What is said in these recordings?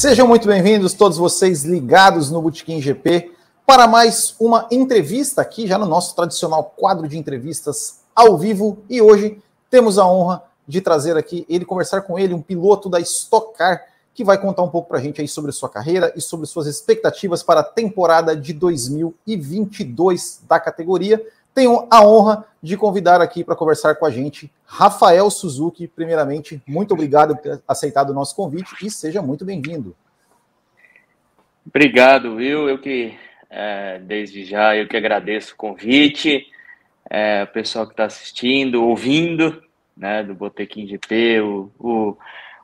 Sejam muito bem-vindos, todos vocês ligados no Botequim GP, para mais uma entrevista aqui, já no nosso tradicional quadro de entrevistas ao vivo. E hoje temos a honra de trazer aqui ele, conversar com ele, um piloto da Stock Car, que vai contar um pouco para a gente aí sobre sua carreira e sobre suas expectativas para a temporada de 2022 da categoria. Tenho a honra de convidar aqui para conversar com a gente Rafael Suzuki. Primeiramente, muito obrigado por ter aceitado o nosso convite e seja muito bem-vindo. Obrigado, Will. Eu que, é, desde já, eu que agradeço o convite, é, o pessoal que está assistindo, ouvindo, né, do Botequim GP, o, o,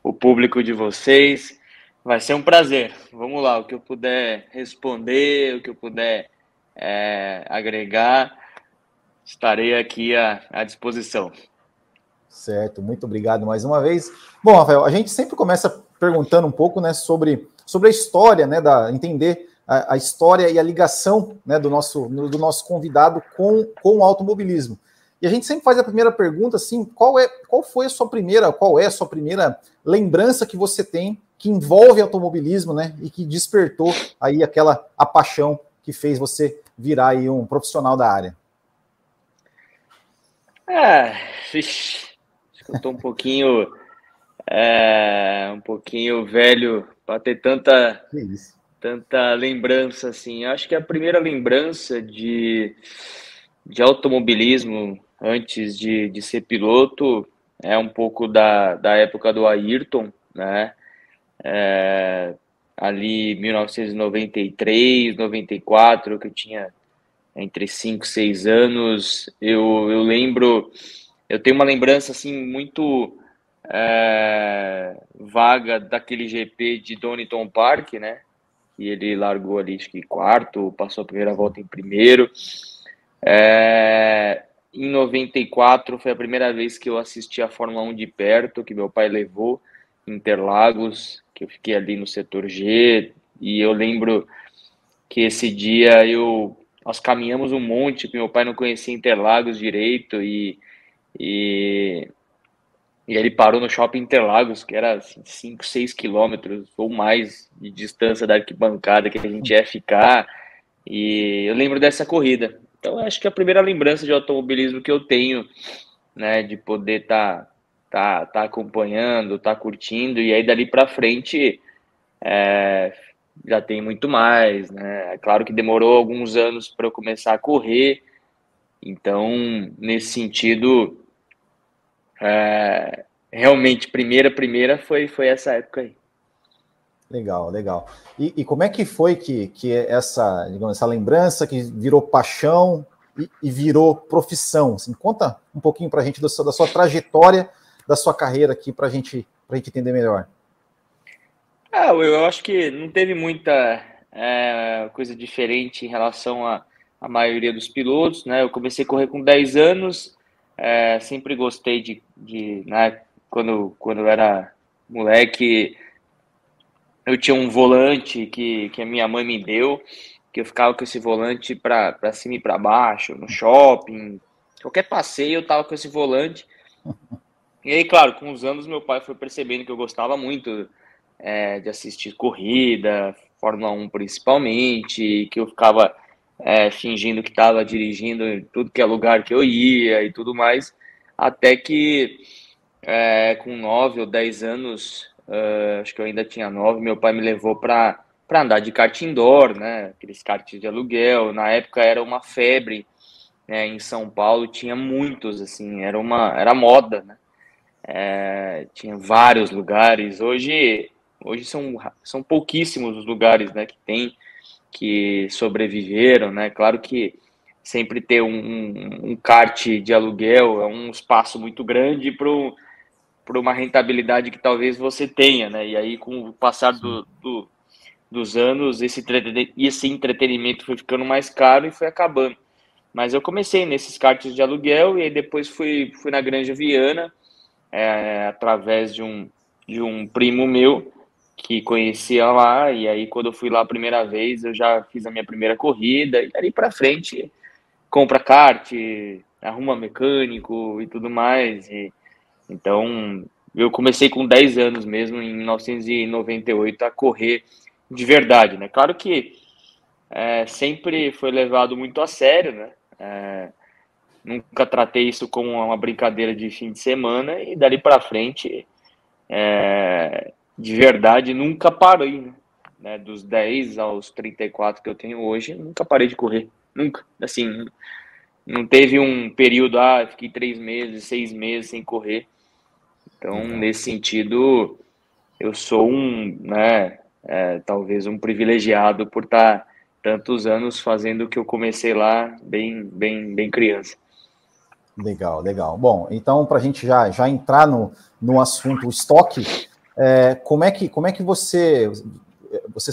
o público de vocês. Vai ser um prazer. Vamos lá, o que eu puder responder, o que eu puder é, agregar estarei aqui à, à disposição. Certo, muito obrigado mais uma vez. Bom, Rafael, a gente sempre começa perguntando um pouco né, sobre, sobre a história, né, da, entender a, a história e a ligação né, do, nosso, do nosso convidado com, com o automobilismo. E a gente sempre faz a primeira pergunta assim: qual é qual foi a sua primeira, qual é a sua primeira lembrança que você tem que envolve automobilismo, né? E que despertou aí aquela a paixão que fez você virar aí um profissional da área. É, acho que eu tô um pouquinho, é, um pouquinho velho para ter tanta, tanta lembrança assim. Acho que a primeira lembrança de, de automobilismo antes de, de ser piloto é um pouco da, da época do Ayrton, né? É, ali 1993, 94, que eu tinha entre 5 e 6 anos. Eu, eu lembro, eu tenho uma lembrança assim muito é, vaga daquele GP de Donington Park, né? E ele largou ali, acho que quarto, passou a primeira volta em primeiro. É, em 94 foi a primeira vez que eu assisti a Fórmula 1 de perto, que meu pai levou Interlagos, que eu fiquei ali no setor G, e eu lembro que esse dia eu nós caminhamos um monte, meu pai não conhecia Interlagos direito e, e, e ele parou no shopping Interlagos, que era 5, assim, 6 quilômetros ou mais de distância da arquibancada que a gente ia ficar. E eu lembro dessa corrida. Então, acho que a primeira lembrança de automobilismo que eu tenho, né, de poder estar tá, tá, tá acompanhando, tá curtindo, e aí dali para frente é, já tem muito mais, né? É claro que demorou alguns anos para eu começar a correr, então, nesse sentido, é, realmente, primeira, primeira foi, foi essa época aí. Legal, legal. E, e, como é que foi que, que essa, digamos, essa lembrança que virou paixão e, e virou profissão? Assim, conta um pouquinho para a gente da sua, da sua trajetória, da sua carreira aqui, para gente, a gente entender melhor. Ah, eu acho que não teve muita é, coisa diferente em relação à, à maioria dos pilotos, né? Eu comecei a correr com 10 anos, é, sempre gostei de, de né, quando, quando eu era moleque, eu tinha um volante que, que a minha mãe me deu, que eu ficava com esse volante para cima e para baixo, no shopping, qualquer passeio eu tava com esse volante. E aí, claro, com os anos meu pai foi percebendo que eu gostava muito é, de assistir corrida, Fórmula 1 principalmente, que eu ficava é, fingindo que estava dirigindo em tudo que é lugar que eu ia e tudo mais, até que é, com 9 ou 10 anos, uh, acho que eu ainda tinha 9, meu pai me levou para andar de kart indoor, né? Aqueles karts de aluguel. Na época era uma febre, né? Em São Paulo tinha muitos, assim, era uma era moda, né? É, tinha vários lugares. Hoje Hoje são, são pouquíssimos os lugares né, que tem, que sobreviveram, né? Claro que sempre ter um, um, um kart de aluguel é um espaço muito grande para uma rentabilidade que talvez você tenha, né? E aí, com o passar do, do, dos anos, esse, esse entretenimento foi ficando mais caro e foi acabando. Mas eu comecei nesses karts de aluguel e aí depois fui, fui na Granja Viana, é, através de um, de um primo meu, que conhecia lá, e aí quando eu fui lá a primeira vez, eu já fiz a minha primeira corrida, e ali para frente compra kart, arruma mecânico e tudo mais, e então eu comecei com 10 anos mesmo, em 1998, a correr de verdade, né? Claro que é, sempre foi levado muito a sério, né? É, nunca tratei isso como uma brincadeira de fim de semana e dali para frente, é, de verdade, nunca parei, né? né? Dos 10 aos 34 que eu tenho hoje, nunca parei de correr, nunca. Assim, não teve um período, ah, fiquei três meses, seis meses sem correr. Então, então. nesse sentido, eu sou um, né, é, talvez um privilegiado por estar tantos anos fazendo o que eu comecei lá bem, bem, bem criança. Legal, legal. Bom, então para a gente já, já entrar no, no assunto estoque, é, como é que como é que você você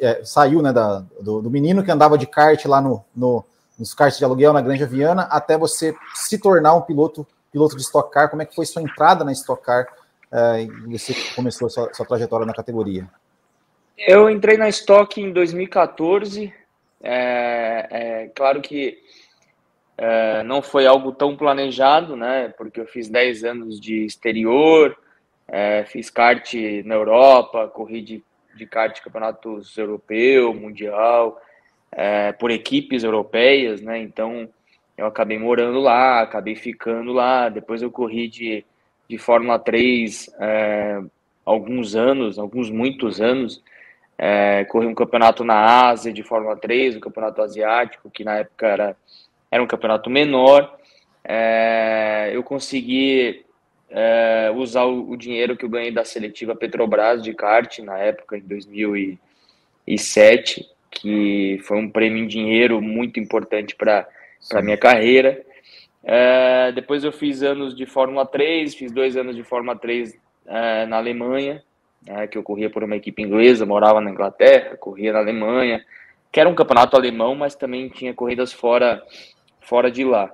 é, saiu né, da, do, do, menino que andava de kart lá no, no, nos karts de aluguel na Granja Viana até você se tornar um piloto piloto de Stock Car? Como é que foi sua entrada na Stock Car é, e você começou a sua, sua trajetória na categoria? Eu entrei na Stock em 2014. É, é claro que é, não foi algo tão planejado, né? Porque eu fiz 10 anos de exterior, é, fiz kart na Europa, corri de, de kart campeonatos europeu, mundial, é, por equipes europeias, né? Então eu acabei morando lá, acabei ficando lá. Depois eu corri de, de Fórmula 3 é, alguns anos, alguns muitos anos. É, corri um campeonato na Ásia de Fórmula 3, um campeonato asiático, que na época era, era um campeonato menor. É, eu consegui é, usar o, o, dinheiro que eu ganhei da seletiva Petrobras de kart na época, em 2007, que foi um prêmio em dinheiro muito importante para a minha carreira. É, depois eu fiz anos de Fórmula 3, fiz dois anos de Fórmula 3 é, na Alemanha, né, que eu corria por uma equipe inglesa, morava na Inglaterra, corria na Alemanha, que era um campeonato alemão, mas também tinha corridas fora, fora de lá.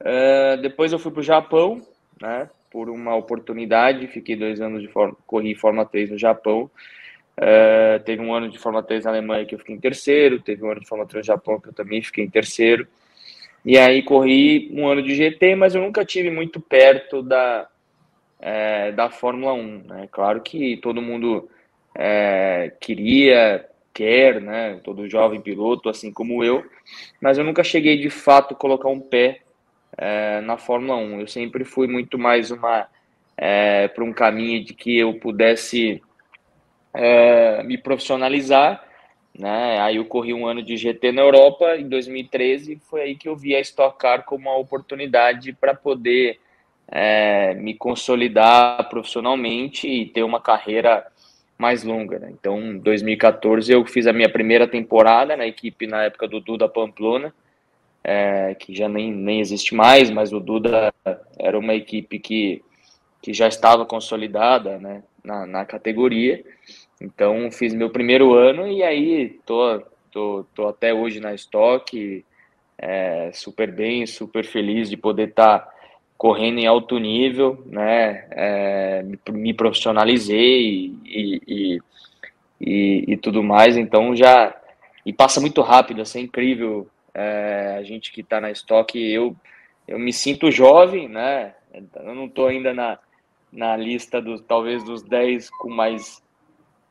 Uh, depois eu fui para o Japão, né, por uma oportunidade, fiquei dois anos de forma, corri Fórmula 3 no Japão. Uh, teve um ano de Fórmula 3 na Alemanha que eu fiquei em terceiro, teve um ano de Fórmula 3 no Japão que eu também fiquei em terceiro. E aí corri um ano de GT, mas eu nunca tive muito perto da, é, da Fórmula 1. Né? Claro que todo mundo é, queria, quer, né? todo jovem piloto, assim como eu, mas eu nunca cheguei de fato a colocar um pé é, na Fórmula 1. Eu sempre fui muito mais uma é, para um caminho de que eu pudesse é, me profissionalizar. Né? Aí eu corri um ano de GT na Europa em 2013, foi aí que eu vi a Stock Car como uma oportunidade para poder é, me consolidar profissionalmente e ter uma carreira mais longa. Né? Então, em 2014, eu fiz a minha primeira temporada na equipe na época do Duda Pamplona, é, que já nem, nem existe mais, mas o Duda era uma equipe que, que já estava consolidada né, na, na categoria. Então, fiz meu primeiro ano e aí tô, tô, tô até hoje na estoque, é, super bem, super feliz de poder estar. Tá correndo em alto nível, né? É, me profissionalizei e, e, e, e, tudo mais, então já e passa muito rápido, assim, é incrível. É, a gente que está na estoque, eu eu me sinto jovem, né? Eu não estou ainda na, na lista dos talvez dos 10 com mais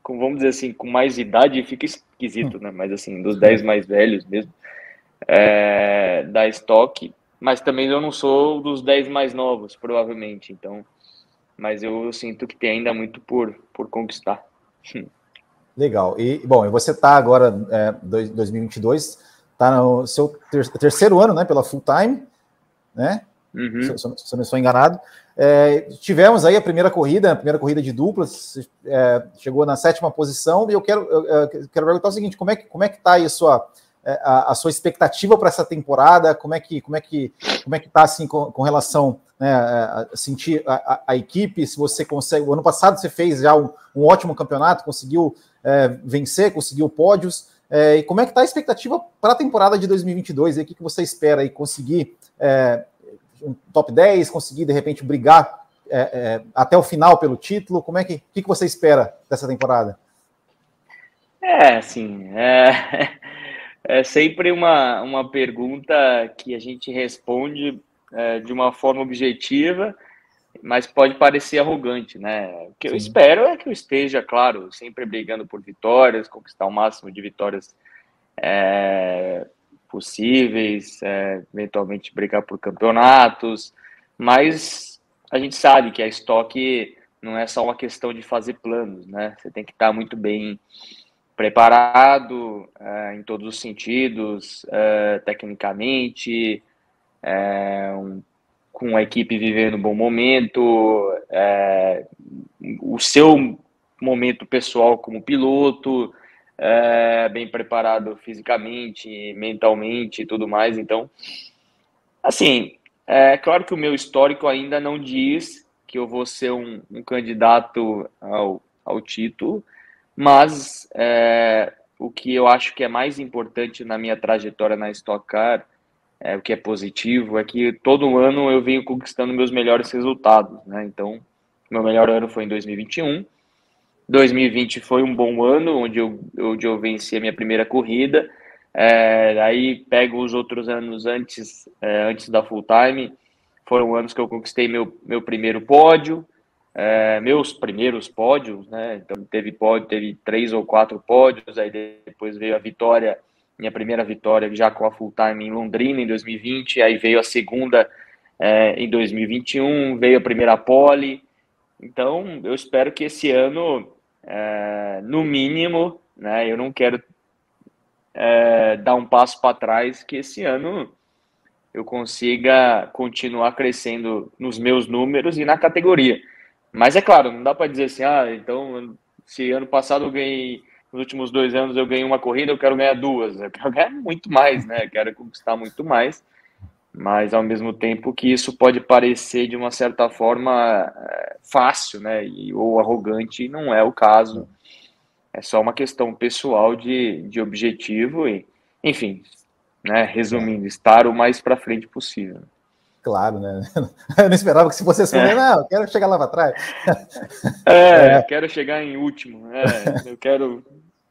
com, vamos dizer assim, com mais idade, fica esquisito, né? Mas assim, dos 10 mais velhos mesmo, é, da estoque, mas também eu não sou dos 10 mais novos, provavelmente. Então, mas eu sinto que tem ainda muito por, por conquistar. Legal. E, bom, você está agora, é, 2022, está no seu ter terceiro ano, né, pela full time, né? Uhum. Se, se, se eu não estou enganado. É, tivemos aí a primeira corrida, a primeira corrida de duplas, é, chegou na sétima posição, e eu quero, eu, eu quero perguntar o seguinte: como é que como é que está aí a sua é, a, a sua expectativa para essa temporada? Como é que como é que como é que está assim com, com relação né, a, a sentir a, a, equipe? Se você consegue, o ano passado você fez já um, um ótimo campeonato, conseguiu é, vencer, conseguiu pódios. É, e como é que está a expectativa para a temporada de 2022? E o que, que você espera aí conseguir é, um top 10, conseguir de repente brigar é, é, até o final pelo título? Como é que, que, que você espera dessa temporada? É, assim, é, é sempre uma, uma pergunta que a gente responde é, de uma forma objetiva mas pode parecer arrogante, né? O que Sim. eu espero é que eu esteja, claro, sempre brigando por vitórias, conquistar o máximo de vitórias é, possíveis, é, eventualmente brigar por campeonatos, mas a gente sabe que a estoque não é só uma questão de fazer planos, né? Você tem que estar muito bem preparado é, em todos os sentidos, é, tecnicamente, é, um, com a equipe vivendo um bom momento, é, o seu momento pessoal como piloto, é, bem preparado fisicamente, mentalmente e tudo mais. Então, assim, é claro que o meu histórico ainda não diz que eu vou ser um, um candidato ao, ao título, mas é, o que eu acho que é mais importante na minha trajetória na Stock Car, é, o que é positivo, é que todo ano eu venho conquistando meus melhores resultados. Né? Então, meu melhor ano foi em 2021. 2020 foi um bom ano, onde eu, onde eu venci a minha primeira corrida. É, aí pego os outros anos antes, é, antes da full time, foram anos que eu conquistei meu, meu primeiro pódio, é, meus primeiros pódios, né? Então teve pódio, teve três ou quatro pódios, aí depois veio a vitória, minha primeira vitória já com a full time em Londrina em 2020, aí veio a segunda é, em 2021, veio a primeira pole. Então eu espero que esse ano, é, no mínimo, né? Eu não quero é, dar um passo para trás, que esse ano eu consiga continuar crescendo nos meus números e na categoria. Mas é claro, não dá para dizer assim, ah, então se ano passado eu ganhei, nos últimos dois anos eu ganhei uma corrida, eu quero ganhar duas. Eu quero ganhar muito mais, né? Eu quero conquistar muito mais. Mas ao mesmo tempo que isso pode parecer de uma certa forma é, fácil, né? E, ou arrogante, não é o caso. É só uma questão pessoal de, de objetivo e, enfim, né? Resumindo, estar o mais para frente possível. Claro, né? Eu não esperava que se fosse assim, é. não, eu quero chegar lá para trás. É, é, quero chegar em último. É, eu quero,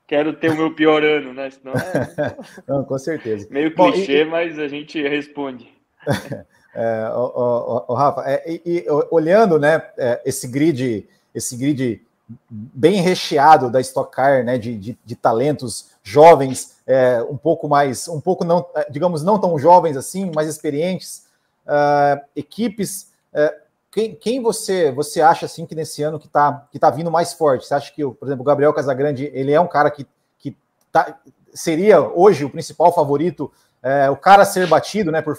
quero ter o meu pior ano, né? Senão é... Não, com certeza. Meio clichê, Bom, e... mas a gente responde. É, o, o, o, Rafa, é, e, e, olhando, né, é, esse grid, esse grid bem recheado da Stock Car, né, de, de, de talentos jovens, é, um pouco mais, um pouco não, é, digamos, não tão jovens assim, mais experientes, uh, equipes. Uh, quem, quem, você você acha assim que nesse ano que está que tá vindo mais forte? Você acha que, por exemplo, o Gabriel Casagrande ele é um cara que, que tá, seria hoje o principal favorito, é, o cara a ser batido, né, por,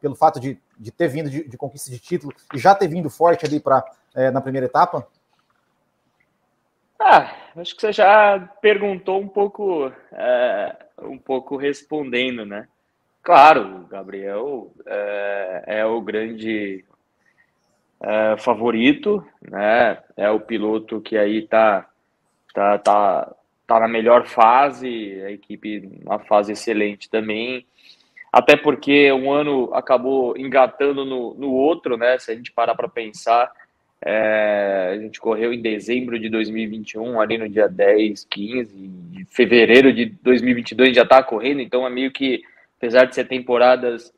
pelo fato de, de ter vindo de, de, conquista de título e já ter vindo forte ali para é, na primeira etapa? Ah, acho que você já perguntou um pouco, é, um pouco respondendo, né? Claro, o Gabriel é, é o grande é, favorito, né? É o piloto que aí tá, tá, tá, tá na melhor fase, a equipe uma fase excelente também. Até porque um ano acabou engatando no, no outro, né? Se a gente parar para pensar, é, a gente correu em dezembro de 2021, ali no dia 10, 15, de fevereiro de 2022 já está correndo, então é meio que, apesar de ser temporadas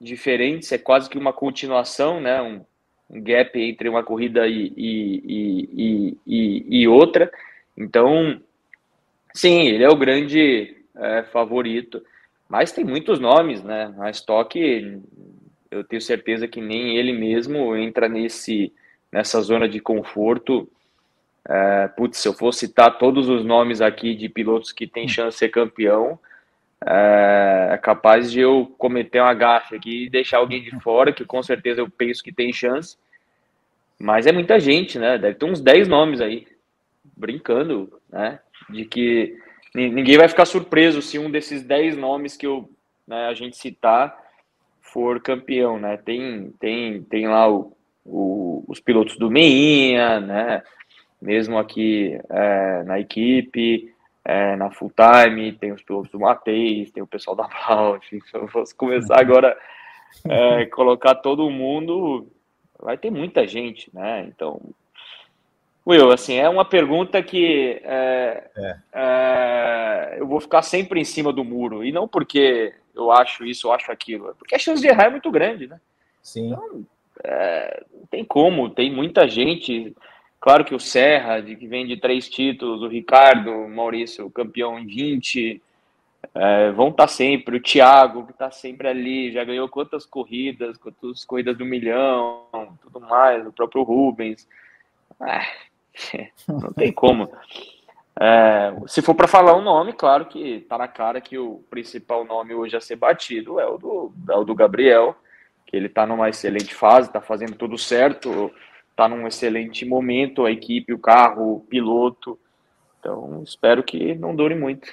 diferentes, é quase que uma continuação, né? Um, um gap entre uma corrida e, e, e, e, outra. Então, sim, ele é o grande é, favorito, mas tem muitos nomes, né? A Stock, eu tenho certeza que nem ele mesmo entra nesse nessa zona de conforto. É, putz, se eu for citar todos os nomes aqui de pilotos que têm chance de ser campeão, é, é capaz de eu cometer uma gafe aqui e deixar alguém de fora, que com certeza eu penso que tem chance. Mas é muita gente, né? Deve ter uns 10 nomes aí, brincando, né? De que ninguém vai ficar surpreso se um desses 10 nomes que eu, né, a gente citar for campeão, né? Tem, tem, tem lá o, o, os pilotos do Meinha, né? Mesmo aqui é, na equipe, é, na full time, tem os pilotos do Matheus, tem o pessoal da Blau, se eu fosse começar agora é, colocar todo mundo, vai ter muita gente, né? Então, Will, assim, é uma pergunta que é, é. É, eu vou ficar sempre em cima do muro, e não porque eu acho isso ou acho aquilo, é porque a chance de errar é muito grande, né? Sim. Então, é, não tem como, tem muita gente. Claro que o Serra, de, que vem de três títulos, o Ricardo, o Maurício, campeão em 20, é, vão estar tá sempre. O Thiago, que está sempre ali, já ganhou quantas corridas, quantas corridas do milhão, tudo mais, o próprio Rubens. Ah, não tem como. É, se for para falar um nome, claro que está na cara que o principal nome hoje a ser batido é o do, é o do Gabriel, que ele está numa excelente fase, está fazendo tudo certo, está num excelente momento, a equipe, o carro, o piloto. Então, espero que não dure muito.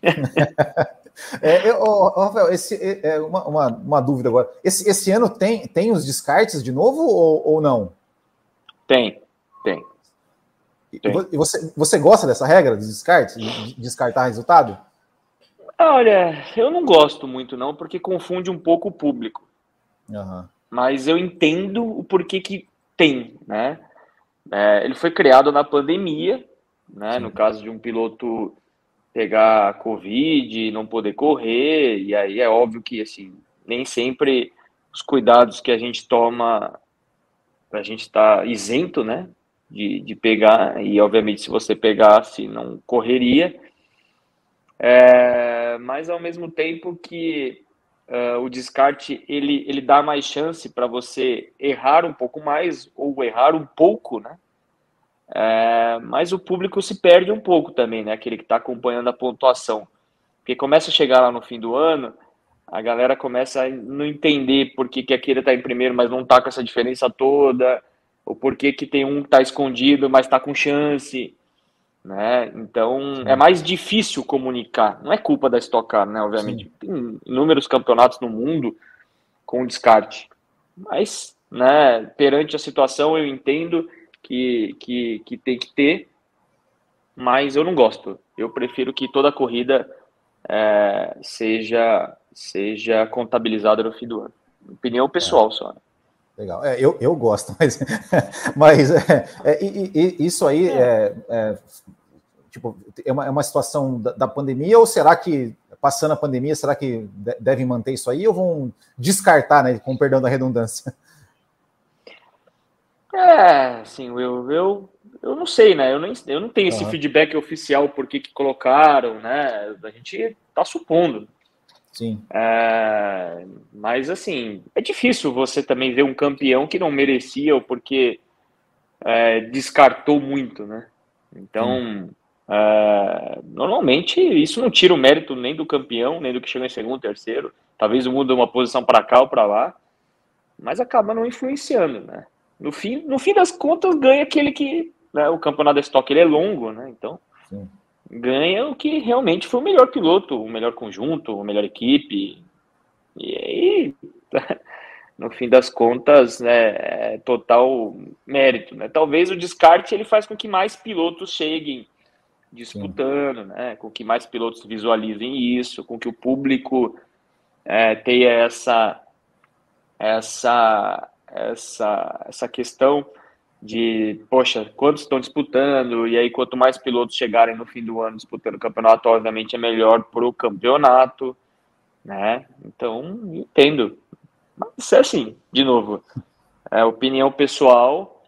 é, eu, Rafael, esse, é, é uma, uma, uma, dúvida agora. Esse, esse ano tem, tem os descartes de novo ou, ou não? Tem, tem. E você, você gosta dessa regra dos descartes, de descartar resultado? Olha, eu não gosto muito não, porque confunde um pouco o público. Uhum. Mas eu entendo o porquê que tem, né? É, ele foi criado na pandemia, né? Sim. No caso de um piloto pegar Covid, e não poder correr, e aí é óbvio que, assim, nem sempre os cuidados que a gente toma, a gente está isento, né? de, de pegar, e obviamente se você pegasse não correria, é, mas ao mesmo tempo que uh, o descarte ele, ele dá mais chance para você errar um pouco mais ou errar um pouco, né? É, mas o público se perde um pouco também, né? Aquele que está acompanhando a pontuação. Porque começa a chegar lá no fim do ano, a galera começa a não entender por que, que aquele está em primeiro, mas não está com essa diferença toda o porquê que tem um que está escondido, mas está com chance, né? Então Sim. é mais difícil comunicar. Não é culpa da Stock Car, né? Obviamente Sim. tem inúmeros campeonatos no mundo com descarte, mas, né? Perante a situação eu entendo que que, que tem que ter, mas eu não gosto. Eu prefiro que toda corrida é, seja seja contabilizada no fim do ano. Opinião pessoal é. só. Né? Legal. É, eu, eu gosto, mas, mas é, é, e, e, isso aí é, é, tipo, é, uma, é uma situação da, da, pandemia, ou será que, passando a pandemia, será que devem manter isso aí ou vão descartar, né, com perdão da redundância? É, assim, eu, eu, eu não sei, né? Eu, nem, eu não tenho esse feedback oficial por que, que colocaram, né? A gente tá supondo. Sim. É, mas, assim, é difícil você também ver um campeão que não merecia ou porque é, descartou muito, né? Então, é, normalmente, isso não tira o mérito nem do campeão, nem do que chegou em segundo, terceiro. Talvez muda uma posição para cá ou para lá, mas acaba não influenciando, né? No fim, no fim das contas, ganha aquele que. Né, o campeonato da estoque ele é longo, né? Então. Sim ganha o que realmente foi o melhor piloto, o melhor conjunto, a melhor equipe. E aí, no fim das contas, né, é total mérito. Né? Talvez o descarte ele faz com que mais pilotos cheguem disputando, né, com que mais pilotos visualizem isso, com que o público é, tenha essa, essa, essa, essa questão de, poxa, quantos estão disputando, e aí quanto mais pilotos chegarem no fim do ano disputando o campeonato, obviamente é melhor para o campeonato, né? Então, entendo. Mas é assim, de novo, é opinião pessoal,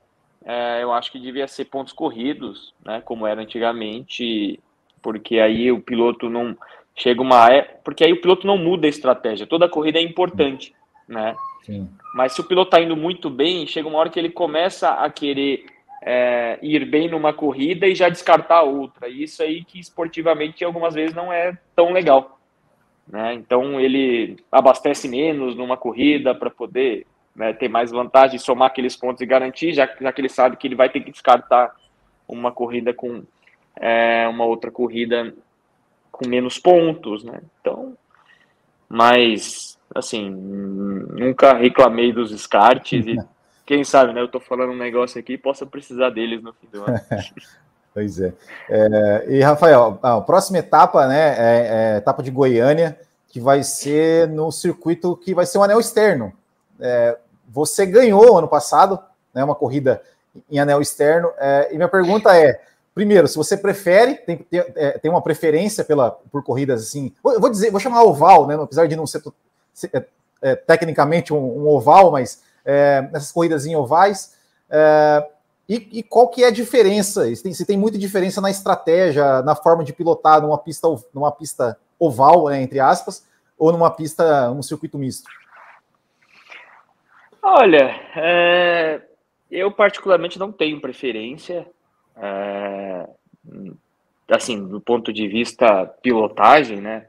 é, eu acho que devia ser pontos corridos, né? Como era antigamente, porque aí o piloto não chega uma é, porque aí o piloto não muda a estratégia. Toda corrida é importante, né? Sim. Mas se o piloto está indo muito bem, chega uma hora que ele começa a querer é, ir bem numa corrida e já descartar outra. E isso aí que esportivamente algumas vezes não é tão legal. Né? Então ele abastece menos numa corrida para poder né, ter mais vantagem, somar aqueles pontos e garantir, já, já que ele sabe que ele vai ter que descartar uma corrida com é, uma outra corrida com menos pontos. Né? Então, mas assim, nunca reclamei dos descartes e quem sabe, né? Eu tô falando um negócio aqui e possa precisar deles no fim do ano. pois é. é. E, Rafael, a próxima etapa, né, é, é, etapa de Goiânia, que vai ser no circuito que vai ser um anel externo. É, você ganhou ano passado, né, uma corrida em anel externo, é, e minha pergunta é, primeiro, se você prefere, tem, tem, é, tem uma preferência pela, por corridas assim, eu vou dizer, vou chamar oval, né, apesar de não ser é, é, tecnicamente um, um, oval, mas é, nessas corridas em ovais. É, e, e, qual que é a diferença? Se tem, se tem muita diferença na estratégia, na forma de pilotar numa pista, numa pista oval, né, entre aspas, ou numa pista, um circuito misto? Olha, é, eu particularmente não tenho preferência. É, assim, do ponto de vista pilotagem, né?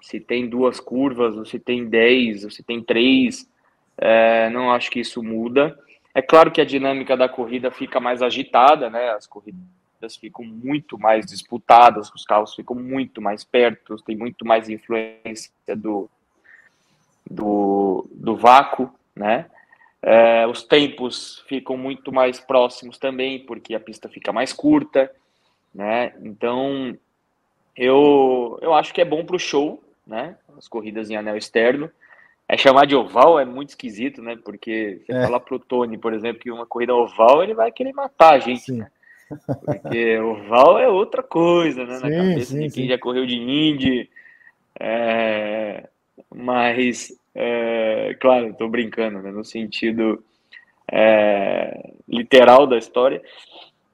Se tem duas curvas, ou se tem dez, ou se tem três, é, não acho que isso muda. É claro que a dinâmica da corrida fica mais agitada, né? As corridas ficam muito mais disputadas, os carros ficam muito mais perto, tem muito mais influência do, do, do vácuo, né? É, os tempos ficam muito mais próximos também, porque a pista fica mais curta, né? Então, eu, eu acho que é bom para o show, né? As corridas em anel externo. É chamar de oval é muito esquisito, né? Porque você é. fala pro Tony, por exemplo, que uma corrida oval, ele vai querer matar a gente, né? Porque oval é outra coisa, né? Sim, Na cabeça sim, de quem sim. já correu de Indy. É... Mas, é... claro, estou brincando, né? No sentido é... literal da história.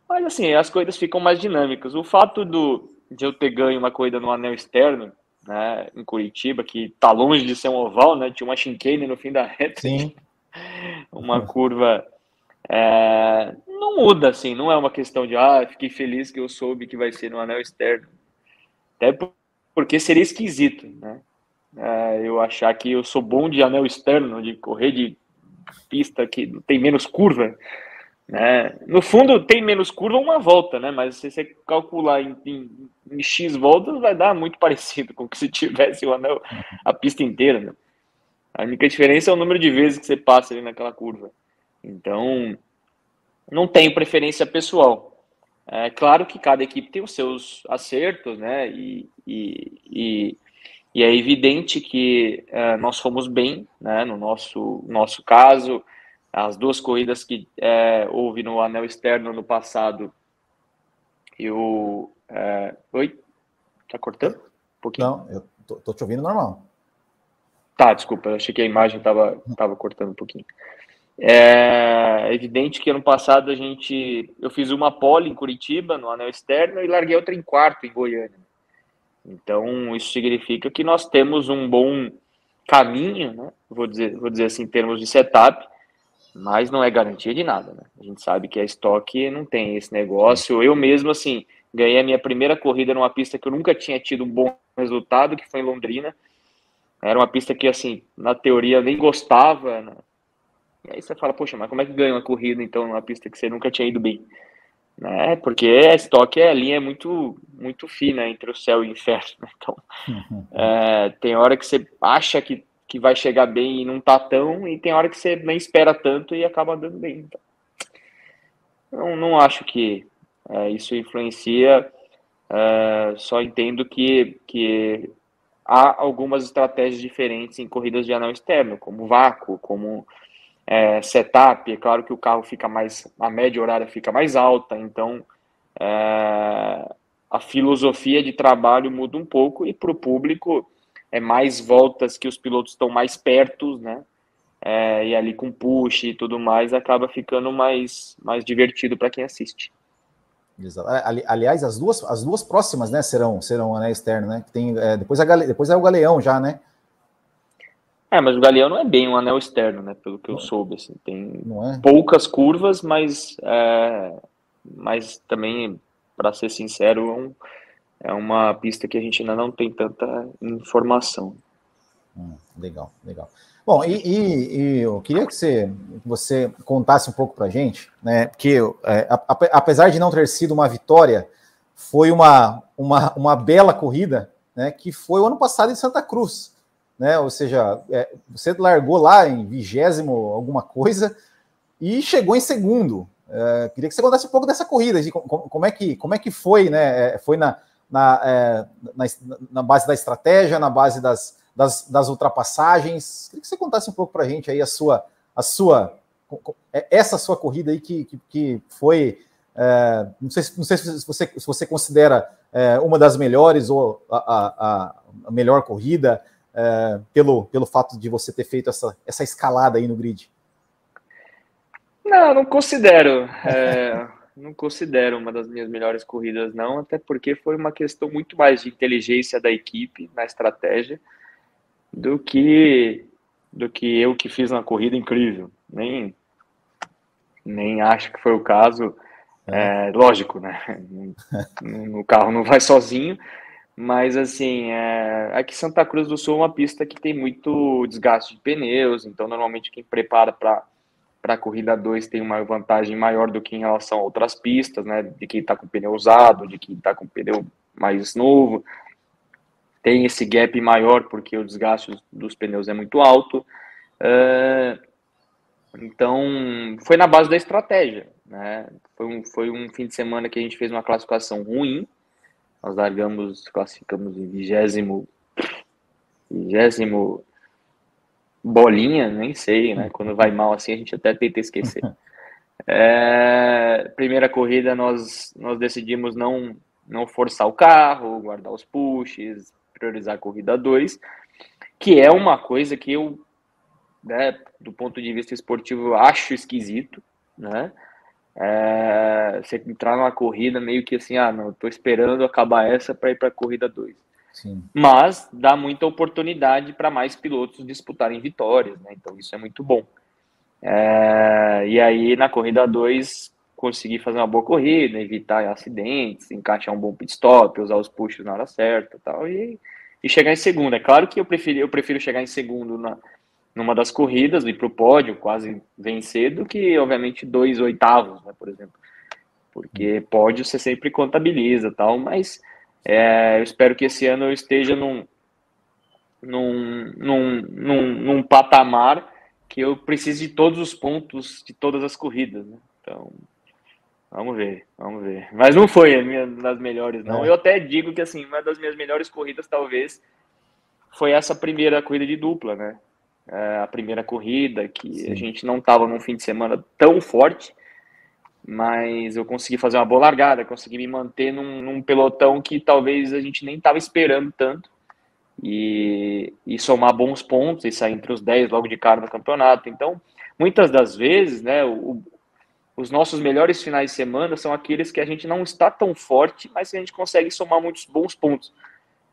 Mas assim, as corridas ficam mais dinâmicas. O fato do, de eu ter ganho uma corrida no anel externo, né, em Curitiba, que tá longe de ser um oval, né? Tinha uma chicane no fim da reta. Sim. uma curva. É, não muda, assim, não é uma questão de ah, fiquei feliz que eu soube que vai ser no anel externo. Até porque seria esquisito, né? É, eu achar que eu sou bom de anel externo, de correr de pista que tem menos curva. Né? No fundo, tem menos curva uma volta, né? Mas se você calcular em, em, em, X voltas, vai dar muito parecido com que se tivesse o anel, a pista inteira. Né? A única diferença é o número de vezes que você passa ali naquela curva. Então, não tenho preferência pessoal. É claro que cada equipe tem os seus acertos, né? E, e, e, e é evidente que é, nós fomos bem, né? No nosso, nosso caso, as duas corridas que é, houve no anel externo no passado, eu. É... Oi? Tá cortando? Um pouquinho? Não, eu tô, tô te ouvindo normal. Tá, desculpa, eu achei que a imagem tava, tava cortando um pouquinho. É evidente que ano passado a gente. Eu fiz uma pole em Curitiba, no anel externo, e larguei outra em quarto em Goiânia. Então, isso significa que nós temos um bom caminho, né? Vou dizer, vou dizer assim, em termos de setup, mas não é garantia de nada, né? A gente sabe que a estoque não tem esse negócio. Eu mesmo, assim, ganhei a minha primeira corrida numa pista que eu nunca tinha tido um bom resultado, que foi em Londrina. Era uma pista que, assim, na teoria eu nem gostava. Né? E aí você fala, poxa, mas como é que ganha uma corrida, então, numa pista que você nunca tinha ido bem? Né? Porque a estoque, a linha é muito, muito fina entre o céu e o inferno. Né? Então, uhum. é, tem hora que você acha que que vai chegar bem e não tá tão, e tem hora que você nem espera tanto e acaba andando bem. Então, não, não acho que é, isso influencia, é, só entendo que, que há algumas estratégias diferentes em corridas de anel externo, como vácuo, como é, setup. É claro que o carro fica mais, a média horária fica mais alta, então é, a filosofia de trabalho muda um pouco e para o público é mais voltas que os pilotos estão mais perto, né? É, e ali com push e tudo mais acaba ficando mais, mais divertido para quem assiste. Exato. Ali, aliás, as duas, as duas próximas, né, serão serão né, externo, né? Tem, é, depois, a gale, depois é o Galeão já, né? É, mas o Galeão não é bem um anel externo, né? Pelo que eu soube, assim, tem é? poucas curvas, mas, é, mas também, para ser sincero, é um, é uma pista que a gente ainda não tem tanta informação. Hum, legal, legal. Bom, e, e, e, eu queria que você, você contasse um pouco para a gente, né? Que é, apesar de não ter sido uma vitória, foi uma, uma, uma bela corrida, né? Que foi o ano passado em Santa Cruz, né? Ou seja, é, você largou lá em vigésimo alguma coisa e chegou em segundo. É, queria que você contasse um pouco dessa corrida, de como, como, é que como é que foi, né? É, foi na na, é, na, na, base da estratégia, na base das, das, das ultrapassagens. Queria que você contasse um pouco para a gente aí a sua, a sua, é, essa sua corrida aí que, que, que foi, é, não, sei, não sei se você, se você considera é, uma das melhores ou a, a, a melhor corrida, é, pelo, pelo fato de você ter feito essa, essa escalada aí no grid. Não, não considero. É, não considero uma das minhas melhores corridas, não, até porque foi uma questão muito mais de inteligência da equipe na estratégia do que do que eu que fiz uma corrida incrível. Nem, nem acho que foi o caso. É, lógico, né? No, carro não vai sozinho, mas assim, é, aqui Santa Cruz do Sul é uma pista que tem muito desgaste de pneus, então normalmente quem prepara para para a corrida 2 tem uma vantagem maior do que em relação a outras pistas, né? De quem está com pneu usado, de quem está com pneu mais novo. Tem esse gap maior porque o desgaste dos pneus é muito alto. Uh, então, foi na base da estratégia. Né? Foi, um, foi um fim de semana que a gente fez uma classificação ruim. Nós largamos, classificamos em vigésimo, vigésimo bolinha, nem sei, né? Quando vai mal assim, a gente até tenta esquecer. É, primeira corrida, nós, nós decidimos não, não forçar o carro, guardar os pushes, priorizar a corrida 2, que é uma coisa que eu, né, do ponto de vista esportivo, acho esquisito, né? É, você entrar numa corrida meio que assim, ah, não, tô esperando acabar essa para ir para a corrida 2. Mas dá muita oportunidade para mais pilotos disputarem vitórias, né? Então isso é muito bom. É, e aí na corrida 2 conseguir fazer uma boa corrida, evitar acidentes, encaixar um bom pit stop, usar os pushes na hora certa tal, e, e chegar em segundo. É claro que eu prefiro, eu prefiro chegar em segundo na, numa das corridas, ir para o pódio, quase vencer, do que, obviamente, dois oitavos, né, por exemplo. Porque pódio você sempre contabiliza tal, mas é, eu espero que esse ano eu esteja num, num, num, num, num patamar que eu precise de todos os pontos de todas as corridas, né? Então, vamos ver, vamos ver. Mas não foi a minha das melhores, não. É. Eu até digo que, assim, uma das minhas melhores corridas, talvez, foi essa primeira corrida de dupla, né? é, a primeira corrida, que Sim. a gente não estava num fim de semana tão forte, mas eu consegui fazer uma boa largada, consegui me manter num, num pelotão que talvez a gente nem estava esperando tanto. E, e, somar bons pontos e sair entre os 10 logo de cara no campeonato. Então, muitas das vezes, né, o, os nossos melhores finais de semana são aqueles que a gente não está tão forte, mas a gente consegue somar muitos bons pontos.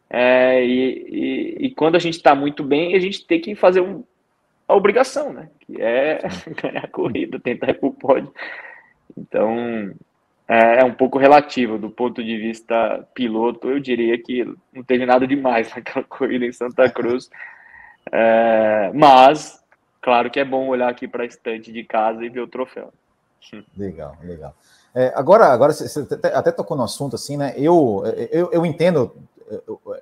É, e, e, e, quando a gente está muito bem, a gente tem que fazer um, a obrigação, né? Que é ganhar a corrida, tentar ir para o pódio. Então, é, é, um pouco relativo. Do ponto de vista piloto, eu diria que não teve nada demais naquela corrida em Santa Cruz. É, mas, claro que é bom olhar aqui para a estante de casa e ver o troféu. Legal, legal. É, agora, agora você até tocou no assunto assim, né? Eu, eu, eu entendo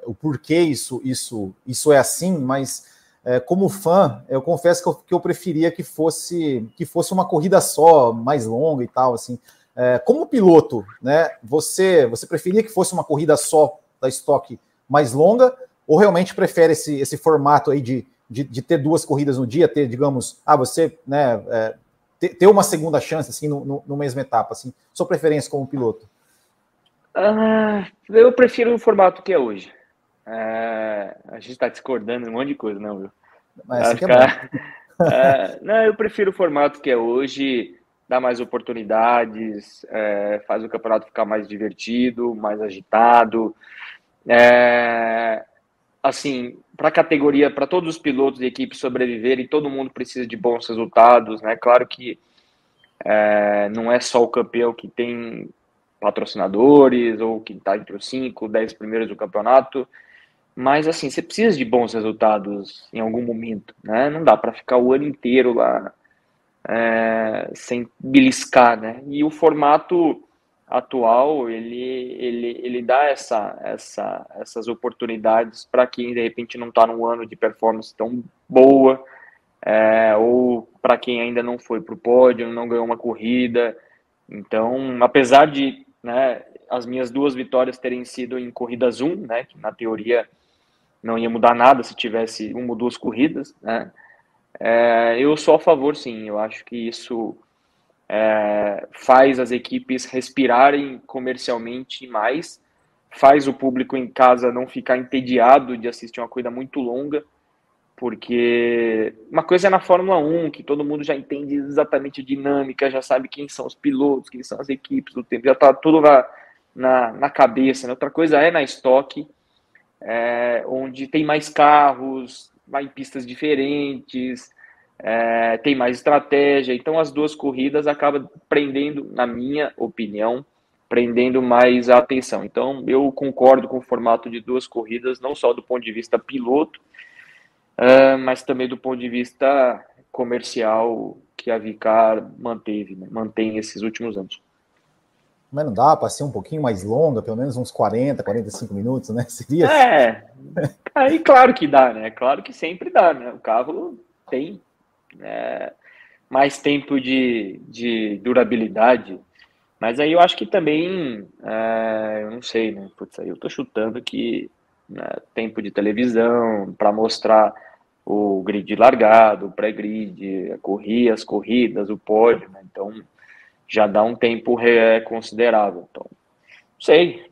o porquê isso, isso, isso é assim, mas é, como fã, eu confesso que eu, que eu, preferia que fosse que fosse uma corrida só, mais longa e tal, assim. É, como piloto, né? Você você preferia que fosse uma corrida só da estoque mais longa, ou realmente prefere esse, esse formato aí de, de, de ter duas corridas no dia, ter, digamos, ah, você né, é, ter, ter, uma segunda chance assim no, no, mesma etapa, assim, sua preferência como piloto? Ah, eu prefiro o formato que é hoje. É, a gente está discordando um monte de coisa, não, viu? Mas que é, é, não, eu prefiro o formato que é hoje, dá mais oportunidades, é, faz o campeonato ficar mais divertido, mais agitado. É, assim, para a categoria, para todos os pilotos e equipes sobreviverem, todo mundo precisa de bons resultados, né? Claro que é, não é só o campeão que tem patrocinadores ou que está entre os 5, 10 primeiros do campeonato. Mas assim, você precisa de bons resultados em algum momento, né? Não dá para ficar o ano inteiro lá é, sem beliscar, né? E o formato atual ele, ele, ele dá essa, essa, essas oportunidades para quem de repente não está num ano de performance tão boa, é, ou para quem ainda não foi para o pódio, não ganhou uma corrida. Então, apesar de né, as minhas duas vitórias terem sido em corridas 1, né, que na teoria não ia mudar nada se tivesse uma ou duas corridas, né, é, eu sou a favor, sim, eu acho que isso é, faz as equipes respirarem comercialmente mais, faz o público em casa não ficar entediado de assistir uma corrida muito longa, Porque uma coisa é na Fórmula 1, que todo mundo já entende exatamente a dinâmica, já sabe quem são os pilotos, quem são as equipes do tempo, já está tudo na, na, na, cabeça. Né? Outra coisa é na estoque, é, onde tem mais carros, vai em pistas diferentes, é, tem mais estratégia. Então, as duas corridas acabam prendendo, na minha opinião, prendendo mais a atenção. Então, eu concordo com o formato de duas corridas, não só do ponto de vista piloto, uh, mas também do ponto de vista comercial que a Vicar manteve, né? mantém esses últimos anos. Mas não dá para ser um pouquinho mais longa, pelo menos uns 40, 45 minutos, né? Seria. É, aí claro que dá, né? Claro que sempre dá, né? O carro tem é, mais tempo de, de durabilidade. Mas aí eu acho que também, é, eu não sei, né? Putz, aí eu tô chutando que né, tempo de televisão para mostrar o grid largado, o pré-grid, correr as corridas, o pódio, né? Então já dá um tempo considerável. Então, não sei.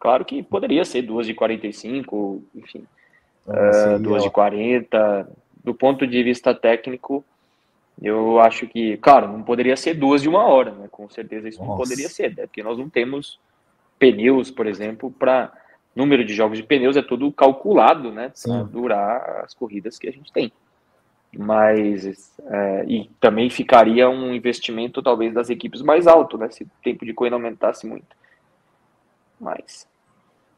Claro que poderia ser duas de 45, enfim, uh, duas de 40. Do ponto de vista técnico, eu acho que, claro, não poderia ser duas de uma hora, né? Com certeza isso Nossa. não poderia ser, né? porque nós não temos pneus, por exemplo, para número de jogos de pneus é tudo calculado, né? Para durar as corridas que a gente tem. Mas é, e também ficaria um investimento talvez das equipes mais alto, né? Se o tempo de corrida aumentasse muito. Mas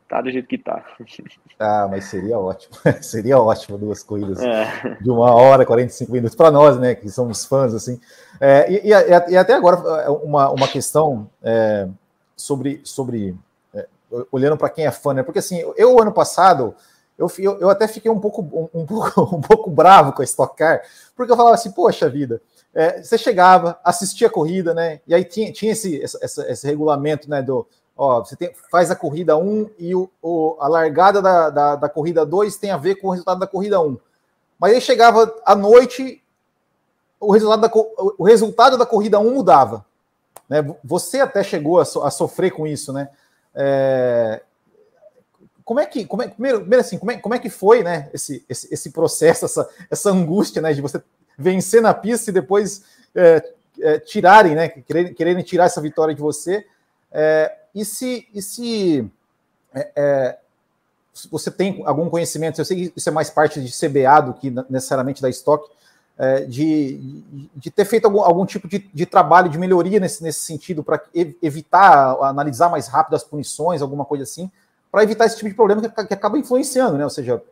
tá do jeito que tá. Ah, mas seria ótimo. seria ótimo duas corridas é. de uma hora, 45 minutos para nós, né, que somos fãs, assim. É, e, e, e, até agora, é, uma, uma questão é, sobre, sobre é, olhando para quem é fã, né, porque assim, eu ano passado, eu, eu, eu até fiquei um pouco, um, um, pouco, um pouco bravo com a Stock Car, porque eu falava assim, poxa vida, é, você chegava, assistia a corrida, né, e aí tinha, tinha esse, esse, esse regulamento, né, do Ó, você tem, faz a corrida 1 e o, o a largada da, da, da, corrida 2 tem a ver com o resultado da corrida 1. Mas aí chegava à noite, o resultado da, o resultado da corrida 1 mudava. Né? Você até chegou a, so, a sofrer com isso, né? É, como é que, como é, primeiro, primeiro assim, como é, como é que foi, né, esse, esse, esse processo, essa, essa angústia, né, de você vencer na pista e depois é, é, tirarem, né, quererem, quererem tirar essa vitória de você, é, e se, e se, é, é, você tem algum conhecimento, eu sei que isso é mais parte de CBA do que necessariamente da estoque, é, de, de ter feito algum, algum tipo de, de trabalho de melhoria nesse, nesse sentido, para evitar, analisar mais rápido as punições, alguma coisa assim, para evitar esse tipo de problema que, que, acaba influenciando, né? Ou seja,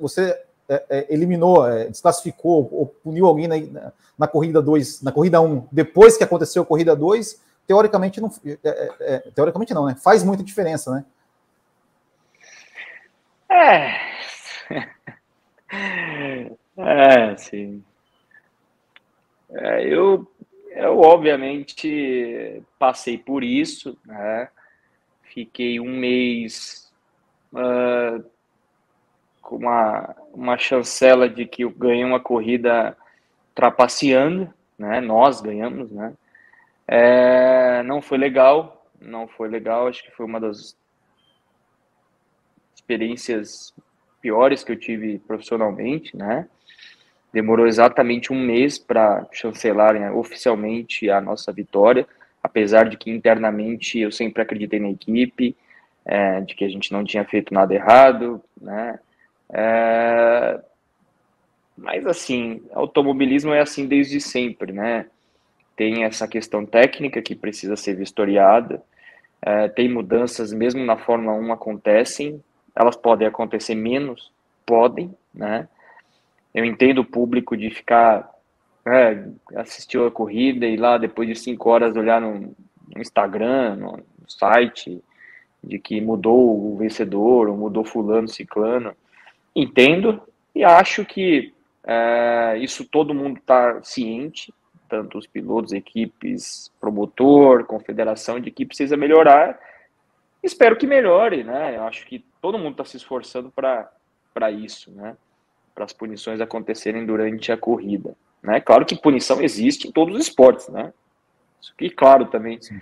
você é, é, eliminou, é, desclassificou ou puniu alguém na, na, corrida 2, na corrida 1, um, depois que aconteceu a corrida 2, teoricamente não. É, é, é, teoricamente não, né? Faz muita diferença, né? É. É, sim. Eu, eu, obviamente, passei por isso, né? Fiquei um mês uh, com uma, uma chancela de que eu ganhei uma corrida trapaceando, né? Nós ganhamos, né? É, não foi legal, não foi legal. Acho que foi uma das experiências piores que eu tive profissionalmente, né? Demorou exatamente um mês para chancelarem oficialmente a nossa vitória, apesar de que internamente eu sempre acreditei na equipe, é, de que a gente não tinha feito nada errado, né? É, mas assim, automobilismo é assim desde sempre, né? tem essa questão técnica que precisa ser vistoriada, é, tem mudanças mesmo na Fórmula 1 acontecem, elas podem acontecer menos, podem, né? Eu entendo o público de ficar, é, assistiu a corrida e lá depois de cinco horas olhar no, no Instagram, no, site, de que mudou o vencedor, ou mudou fulano, ciclano. Entendo e acho que é, isso todo mundo está ciente, tanto os pilotos, equipes, promotor, confederação de equipe precisa melhorar. Espero que melhore, né? Eu acho que todo mundo está se esforçando para isso, né? Para as punições acontecerem durante a corrida, né? Claro que punição existe em todos os esportes, né? Isso que claro também. Sim.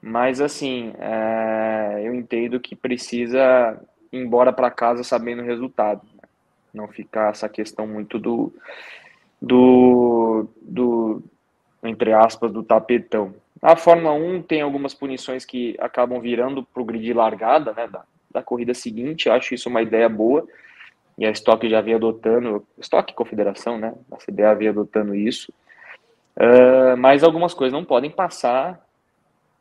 Mas assim, é, eu entendo que precisa ir embora para casa sabendo o resultado. Né? Não ficar essa questão muito do, do, do entre aspas, do tapetão. A Fórmula 1 tem algumas punições que acabam virando para o grid largada, né, da, da corrida seguinte, acho isso uma ideia boa, e a Stock já havia adotando, Stock Confederação, né, a CBA havia adotando isso, uh, mas algumas coisas não podem passar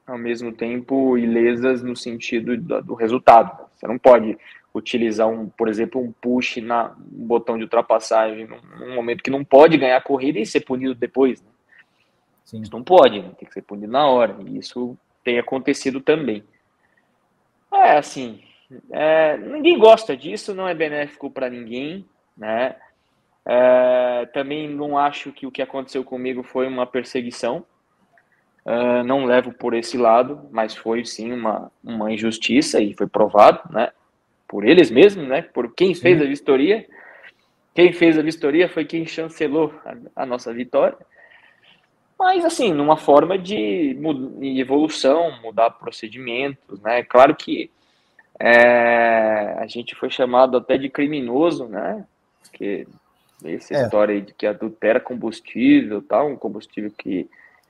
ao mesmo tempo ilesas no sentido do, do resultado. Você não pode utilizar, um, por exemplo, um push na um botão de ultrapassagem num, num, momento que não pode ganhar a corrida e ser punido depois. Né? Sim. Isso não pode, né? tem que ser punido na hora. E isso tem acontecido também. É assim, é, ninguém gosta disso, não é benéfico para ninguém, né? É, também não acho que o que aconteceu comigo foi uma perseguição. Uh, não levo por esse lado, mas foi sim uma, uma injustiça e foi provado, né? Por eles mesmos, né? Por quem fez sim. a vistoria. Quem fez a vistoria foi quem chancelou a, a nossa vitória. Mas, assim, numa forma de, de evolução, mudar procedimentos, né? Claro que é, a gente foi chamado até de criminoso, né? Porque essa é. história aí de que adultera combustível, tal, um combustível que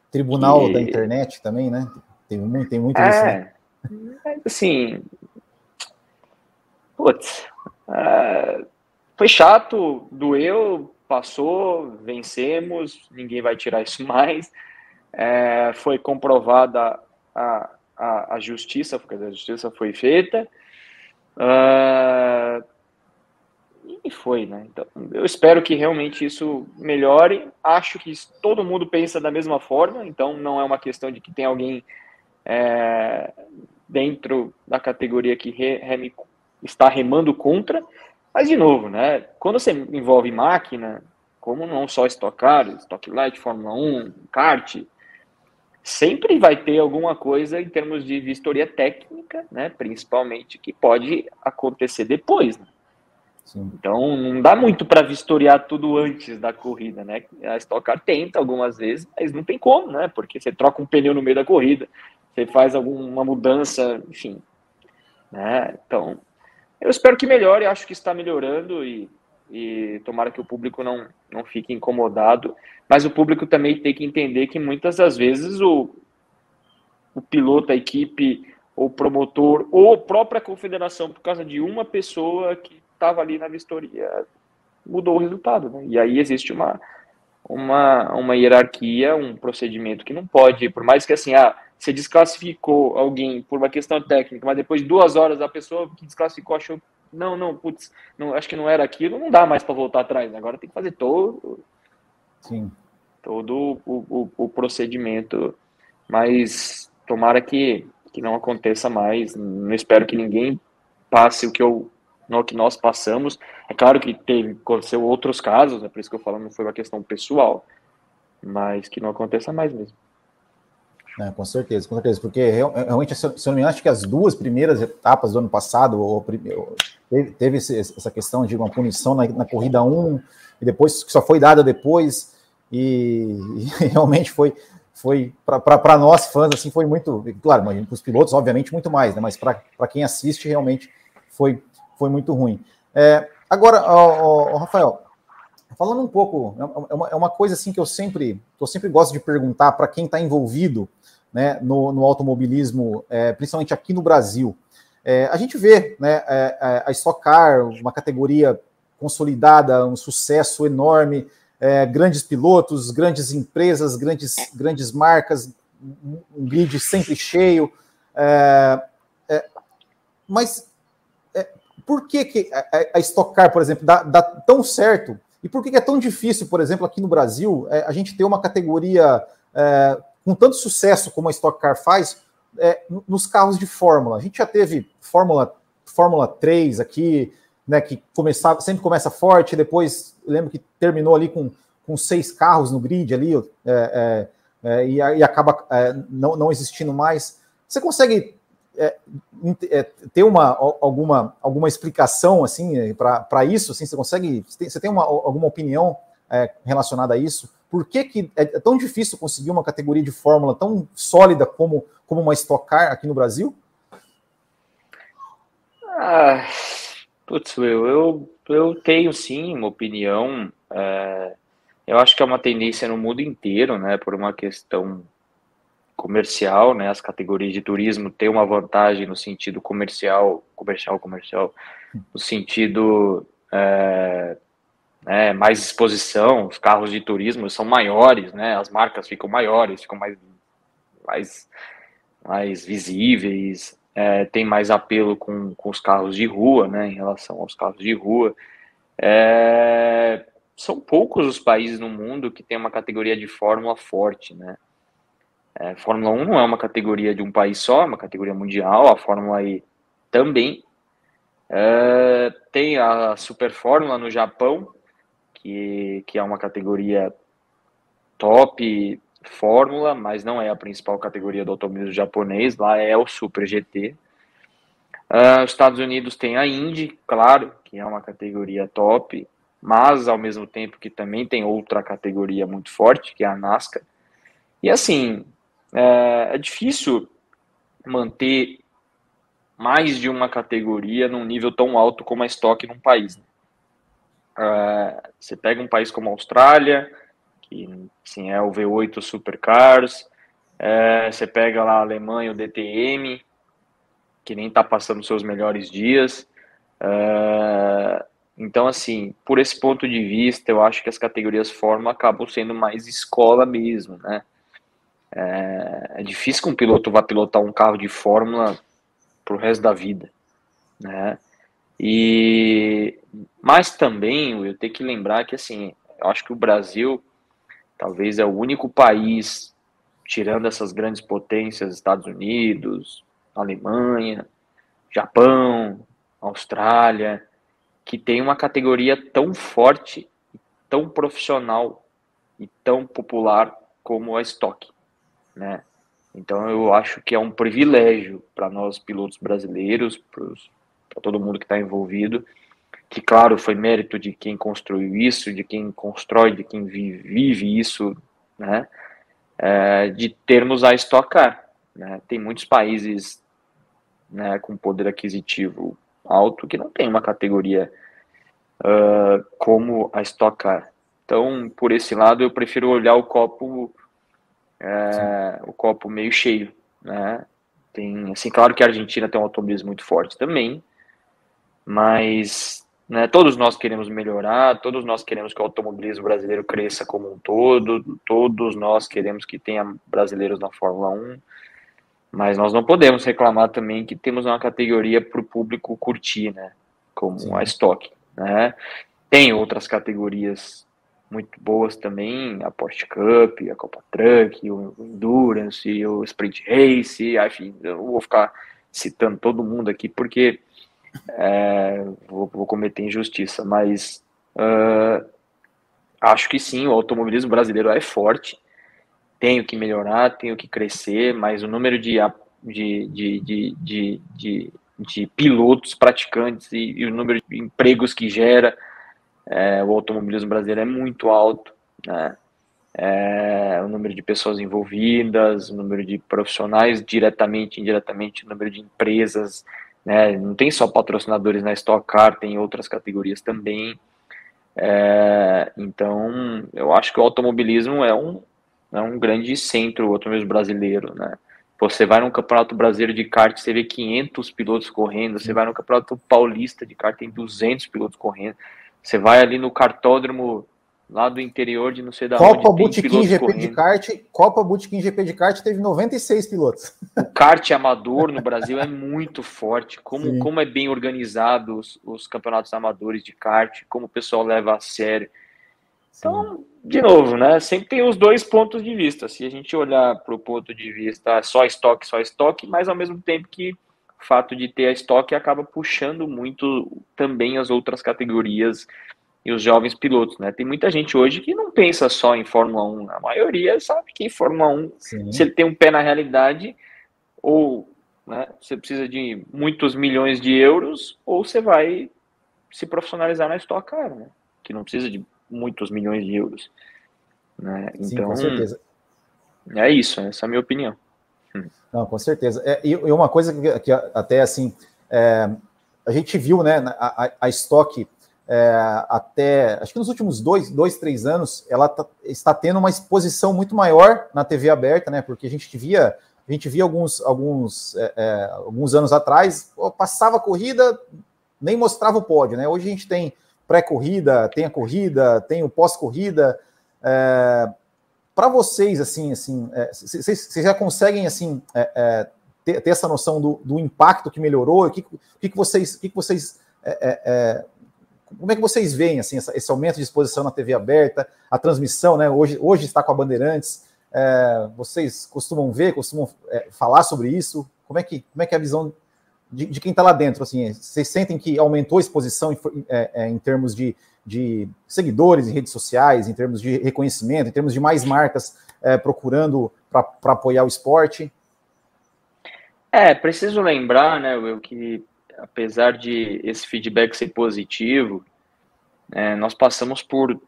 Tribunal que... da internet também, né? Tem muito, tem muito é, isso. Né? Assim, putz, é, foi chato, doeu, passou, vencemos, ninguém vai tirar isso mais. É, foi comprovada a, a, a, justiça, porque a justiça foi feita. Uh, e foi, né? Então, eu espero que realmente isso melhore. Acho que todo mundo pensa da mesma forma, então não é uma questão de que tem alguém é, dentro da categoria que re, está remando contra. Mas, de novo, né? Quando você envolve máquina, como não só Stock Car, Stock Light, Fórmula 1, kart, sempre vai ter alguma coisa em termos de vistoria técnica, né? Principalmente, que pode acontecer depois, né? Então, não dá muito para vistoriar tudo antes da corrida, né? A Stock Car tenta algumas vezes, mas não tem como, né? Porque você troca um pneu no meio da corrida, você faz alguma mudança, enfim. Né? Então, eu espero que melhore, acho que está melhorando e, e tomara que o público não, não fique incomodado, mas o público também tem que entender que muitas das vezes o, o piloto, a equipe, o promotor ou a própria confederação, por causa de uma pessoa que estava ali na vistoria mudou o resultado. Né? E aí existe uma, uma, uma hierarquia, um procedimento que não pode, por mais que assim, ah, você desclassificou alguém por uma questão técnica, mas depois de duas horas a pessoa que desclassificou achou, não, não, putz, não, acho que não era aquilo, não dá mais para voltar atrás. Agora tem que fazer todo, Sim. todo o, o, o procedimento, mas tomara que, que não aconteça mais. Não espero que ninguém passe o que eu no que nós passamos. É claro que teve, aconteceu outros casos, é por isso que eu falo, não foi uma questão pessoal, mas que não aconteça mais mesmo. É, com certeza, com certeza, porque realmente, se eu não me engano, acho que as duas primeiras etapas do ano passado, ou, teve, teve essa questão de uma punição na, na corrida 1, e depois que só foi dada depois, e, e realmente foi, foi para nós fãs, assim, foi muito, claro, para os pilotos, obviamente, muito mais, né, mas para quem assiste, realmente foi, foi muito ruim. É, agora, ó, ó, Rafael, falando um pouco, é, é uma, é uma, coisa assim que eu sempre, eu sempre gosto de perguntar para quem está envolvido né, no, no automobilismo, é, principalmente aqui no Brasil. É, a gente vê né, é, é, a Stock Car, uma categoria consolidada, um sucesso enorme, grandes pilotos, grandes empresas, grandes, grandes marcas, um grid sempre cheio. mas por que, que a, a Stock Car, por exemplo, dá, dá tão certo? E por que, que, é tão difícil, por exemplo, aqui no Brasil, é, a gente ter uma categoria é, com tanto sucesso como a Stock Car faz é, nos carros de Fórmula? A gente já teve Fórmula, Fórmula 3 aqui, né, que começava, sempre começa forte, depois lembro que terminou ali com, com seis carros no grid ali, é, é, é, e, e, acaba não, não existindo mais. Você consegue é, é, ter uma, alguma, alguma explicação assim para isso? Assim, você consegue? Você tem, uma, alguma opinião é, relacionada a isso? Por que, que é, é tão difícil conseguir uma categoria de fórmula tão sólida como, como uma Stock Car aqui no Brasil? Ah, Putz, eu, eu, eu tenho sim uma opinião. É, eu acho que é uma tendência no mundo inteiro, né? Por uma questão comercial, né? As categorias de turismo têm uma vantagem no sentido comercial, comercial, comercial, no sentido é, né, mais exposição. Os carros de turismo são maiores, né? As marcas ficam maiores, ficam mais, mais, mais visíveis. É, tem mais apelo com, com os carros de rua, né? Em relação aos carros de rua. É, são poucos os países no mundo que tem uma categoria de fórmula forte, né? É, Fórmula 1 não é uma categoria de um país só, é uma categoria mundial. A Fórmula E também. É, tem a Super Fórmula no Japão, que, que é uma categoria top Fórmula, mas não é a principal categoria do automobilismo japonês. Lá é o Super GT. Uh, os Estados Unidos tem a Indy, claro, que é uma categoria top, mas ao mesmo tempo que também tem outra categoria muito forte, que é a NASCAR. E assim, é, é difícil manter mais de uma categoria num nível tão alto como a estoque num país. Né? É, você pega um país como a Austrália, que sim, é o V8 Supercars, é, você pega lá a Alemanha, o DTM, que nem está passando seus melhores dias. É, então, assim, por esse ponto de vista, eu acho que as categorias Fórmula acabam sendo mais escola mesmo, né? É, é difícil que um piloto vá pilotar um carro de Fórmula pro resto da vida, né? E mas também eu tenho que lembrar que assim, eu acho que o Brasil talvez é o único país tirando essas grandes potências, Estados Unidos, Alemanha, Japão, Austrália, que tem uma categoria tão forte, tão profissional e tão popular como a estoque né? Então eu acho que é um privilégio para nós pilotos brasileiros, para todo mundo que está envolvido, que claro foi mérito de quem construiu isso, de quem constrói, de quem vive, isso, né? É, de termos a Stock Car, né? Tem muitos países, né, com poder aquisitivo alto que não tem uma categoria uh, como a Stock Car. Então, por esse lado, eu prefiro olhar o copo é, o copo meio cheio, né? Tem, assim, claro que a Argentina tem um automobilismo muito forte também, mas né, todos nós queremos melhorar, todos nós queremos que o automobilismo brasileiro cresça como um todo, todos nós queremos que tenha brasileiros na Fórmula 1, mas nós não podemos reclamar também que temos uma categoria para o público curtir, né? Como Sim. a Stock, né? Tem outras categorias muito boas também, a Porsche Cup, a Copa Truck, o Endurance, o Sprint Race, enfim, eu vou ficar citando todo mundo aqui porque é, vou, vou, cometer injustiça, mas uh, acho que sim, o automobilismo brasileiro é forte, tenho que melhorar, tenho que crescer, mas o número de, de, de, de, de, de, pilotos praticantes e, e o número de empregos que gera é, o automobilismo brasileiro é muito alto, né? É, o número de pessoas envolvidas, o número de profissionais diretamente, indiretamente, o número de empresas, né? Não tem só patrocinadores na Stock Car, tem outras categorias também. É, então, eu acho que o automobilismo é um, é um grande centro, o automobilismo brasileiro, né? Você vai no Campeonato Brasileiro de kart, você vê 500 pilotos correndo. Você vai no Campeonato Paulista de kart, tem 200 pilotos correndo. Você vai ali no cartódromo lá do interior de não sei da Copa onde. Botequim GP correndo. de kart, Copa Botequim GP de kart teve 96 pilotos. O kart amador no Brasil é muito forte. Como, como é bem organizado os, os, campeonatos amadores de kart, como o pessoal leva a sério. Então, de novo, né? Sempre tem os dois pontos de vista. Se a gente olhar para o ponto de vista só estoque, só estoque, mas ao mesmo tempo que o fato de ter a estoque acaba puxando muito também as outras categorias e os jovens pilotos, né? Tem muita gente hoje que não pensa só em Fórmula 1. A maioria sabe que Fórmula 1, Sim. se ele tem um pé na realidade, ou né, você precisa de muitos milhões de euros, ou você vai se profissionalizar na Stock Car, né? Que não precisa de muitos milhões de euros. Né? Então, Sim, com então, certeza. É isso, essa é a minha opinião. Não, com certeza. É, e, uma coisa que, que até assim, é, a gente viu, né, a, a, a estoque é, até, acho que nos últimos dois, dois três anos, ela tá, está tendo uma exposição muito maior na TV aberta, né? Porque a gente via, a gente via alguns, alguns, é, é, alguns anos atrás, passava a corrida, nem mostrava o pódio, né? Hoje a gente tem pré-corrida, tem a corrida, tem o pós-corrida. É, Para vocês, assim, assim, vocês é, já conseguem assim é, ter, ter, essa noção do, do, impacto que melhorou? O que, que, que vocês, que, que vocês como é que vocês veem assim, essa, esse aumento de exposição na TV aberta, a transmissão, né? Hoje, hoje está com a Bandeirantes. É, vocês costumam ver, costumam é, falar sobre isso? Como é que, como é, que é a visão de, de quem está lá dentro? Assim, vocês sentem que aumentou a exposição em, é, é, em termos de, de, seguidores em redes sociais, em termos de reconhecimento, em termos de mais marcas é, procurando para apoiar o esporte? É, preciso lembrar, né, Will, que apesar de esse feedback ser positivo, é, nós passamos por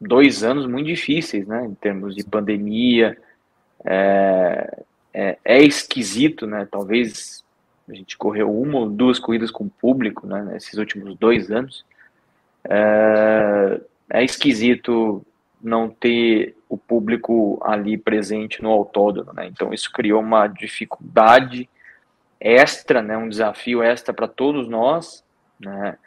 dois anos muito difíceis, né, em termos de pandemia. É, é, é, esquisito, né? Talvez a gente correu uma ou duas corridas com público, né, nesses últimos dois anos. É, é esquisito não ter o público ali presente no autódromo, né? Então isso criou uma dificuldade extra, né, um desafio extra para todos nós, né?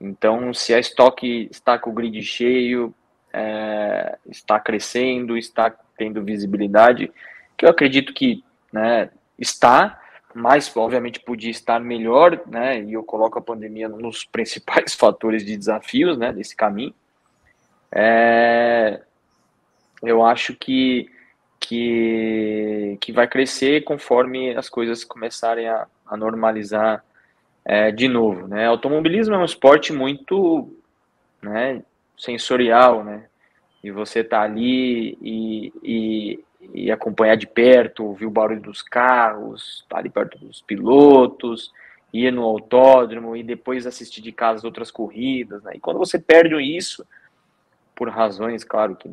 Então, se a estoque está com o grid cheio, é, está crescendo, está tendo visibilidade, que eu acredito que né, está, mas obviamente podia estar melhor, né? E eu coloco a pandemia nos principais fatores de desafios, né, desse caminho. É, eu acho que que, que vai crescer conforme as coisas começarem a, a normalizar é, de novo. Né? Automobilismo é um esporte muito né, sensorial, né? E você tá ali e, e, e, acompanhar de perto, ouvir o barulho dos carros, tá ali perto dos pilotos, ir no autódromo e depois assistir de casa outras corridas, né? E quando você perde isso, por razões, claro, que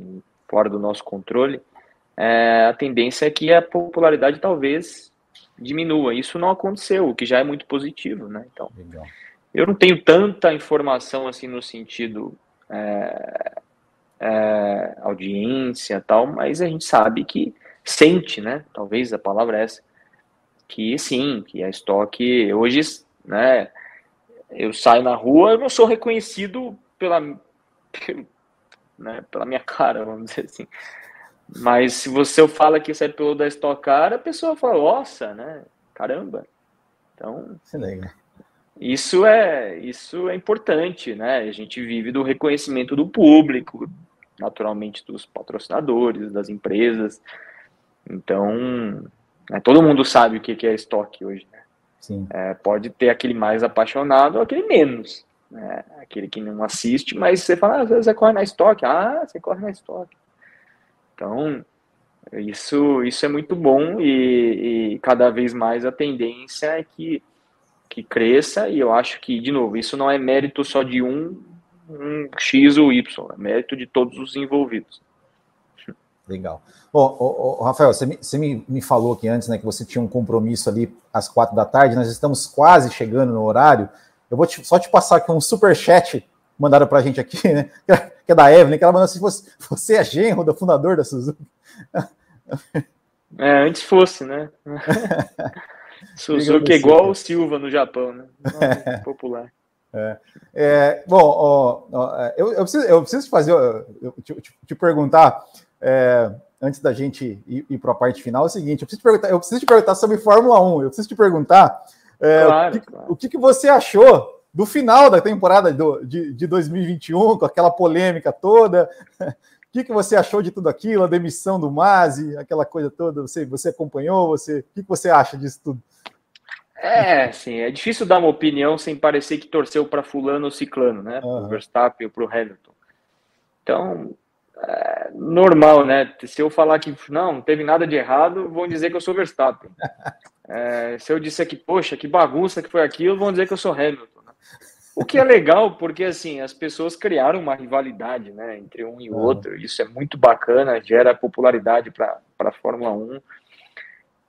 fora do nosso controle, é, a tendência é que a popularidade talvez diminua. Isso não aconteceu, o que já é muito positivo, né? Então, Legal. eu não tenho tanta informação assim no sentido é, é, audiência tal, mas a gente sabe que sente, né? Talvez a palavra é essa, que sim, que a estoque hoje, né? Eu saio na rua, eu não sou reconhecido pela, né, pela minha cara, vamos dizer assim. Mas se você fala que você é piloto da Stock Car, a pessoa fala, nossa, né? Caramba. Então, isso é isso é importante, né? A gente vive do reconhecimento do público, naturalmente dos patrocinadores, das empresas. Então, né, todo mundo sabe o que é estoque hoje, né? Sim. É, pode ter aquele mais apaixonado ou aquele menos. Né? Aquele que não assiste, mas você fala, ah, você corre na estoque. Ah, você corre na estoque. Então, isso, isso é muito bom e, e, cada vez mais a tendência é que, que cresça e eu acho que, de novo, isso não é mérito só de um, um X ou Y, é mérito de todos os envolvidos. Legal. Bom, Rafael, você, me, você me, me falou aqui antes né, que você tinha um compromisso ali às quatro da tarde, nós estamos quase chegando no horário. Eu vou te, só te passar aqui um super chat mandaram para a gente aqui, né? Que é da Evelyn, que ela mandou assim: você, você é genro do fundador da Suzuki? É, antes fosse, né? Suzuki é igual o Silva no Japão, né? popular. É. É, bom, ó, ó, eu, eu, preciso, eu preciso te fazer, eu, te, te, perguntar, é, antes da gente ir, ir para a parte final, é o seguinte: eu preciso, te perguntar, eu preciso te perguntar sobre Fórmula 1, eu preciso te perguntar é, claro, o, que, claro. o que, que você achou do final da temporada do, de, de 2021, com aquela polêmica toda. O que, que você achou de tudo aquilo, a demissão do Mazi, aquela coisa toda? Você, você acompanhou? Você, o que, que você acha disso tudo? É, sim, é difícil dar uma opinião sem parecer que torceu para fulano ou ciclano, né? Uhum. Para o Verstappen ou para o Hamilton. Então, é normal, né? Se eu falar que não, não teve nada de errado, vão dizer que eu sou Verstappen. É, se eu disser que, poxa, que bagunça que foi aquilo, vão dizer que eu sou Hamilton. O que é legal, porque assim, as pessoas criaram uma rivalidade né, entre um e o outro. Isso é muito bacana, gera popularidade para a Fórmula 1.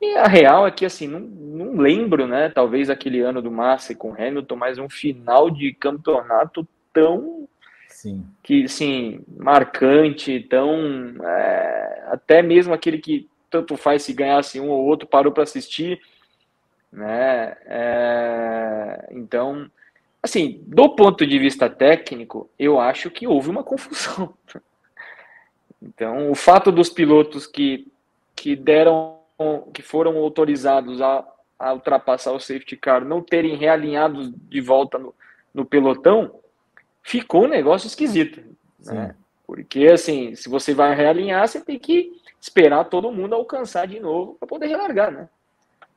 E a real é que, assim, não, não lembro, né? Talvez aquele ano do Massa com Hamilton, mas um final de campeonato tão. Sim. Que, assim, marcante, tão. É, até mesmo aquele que tanto faz se ganhasse um ou outro, parou para assistir, né? É, então, assim, do ponto de vista técnico, eu acho que houve uma confusão. Então, o fato dos pilotos que, que deram, que foram autorizados a, a ultrapassar o safety car não terem realinhado de volta no, no pelotão, ficou um negócio esquisito. Né? Porque, assim, se você vai realinhar, você tem que esperar todo mundo alcançar de novo para poder relargar, né?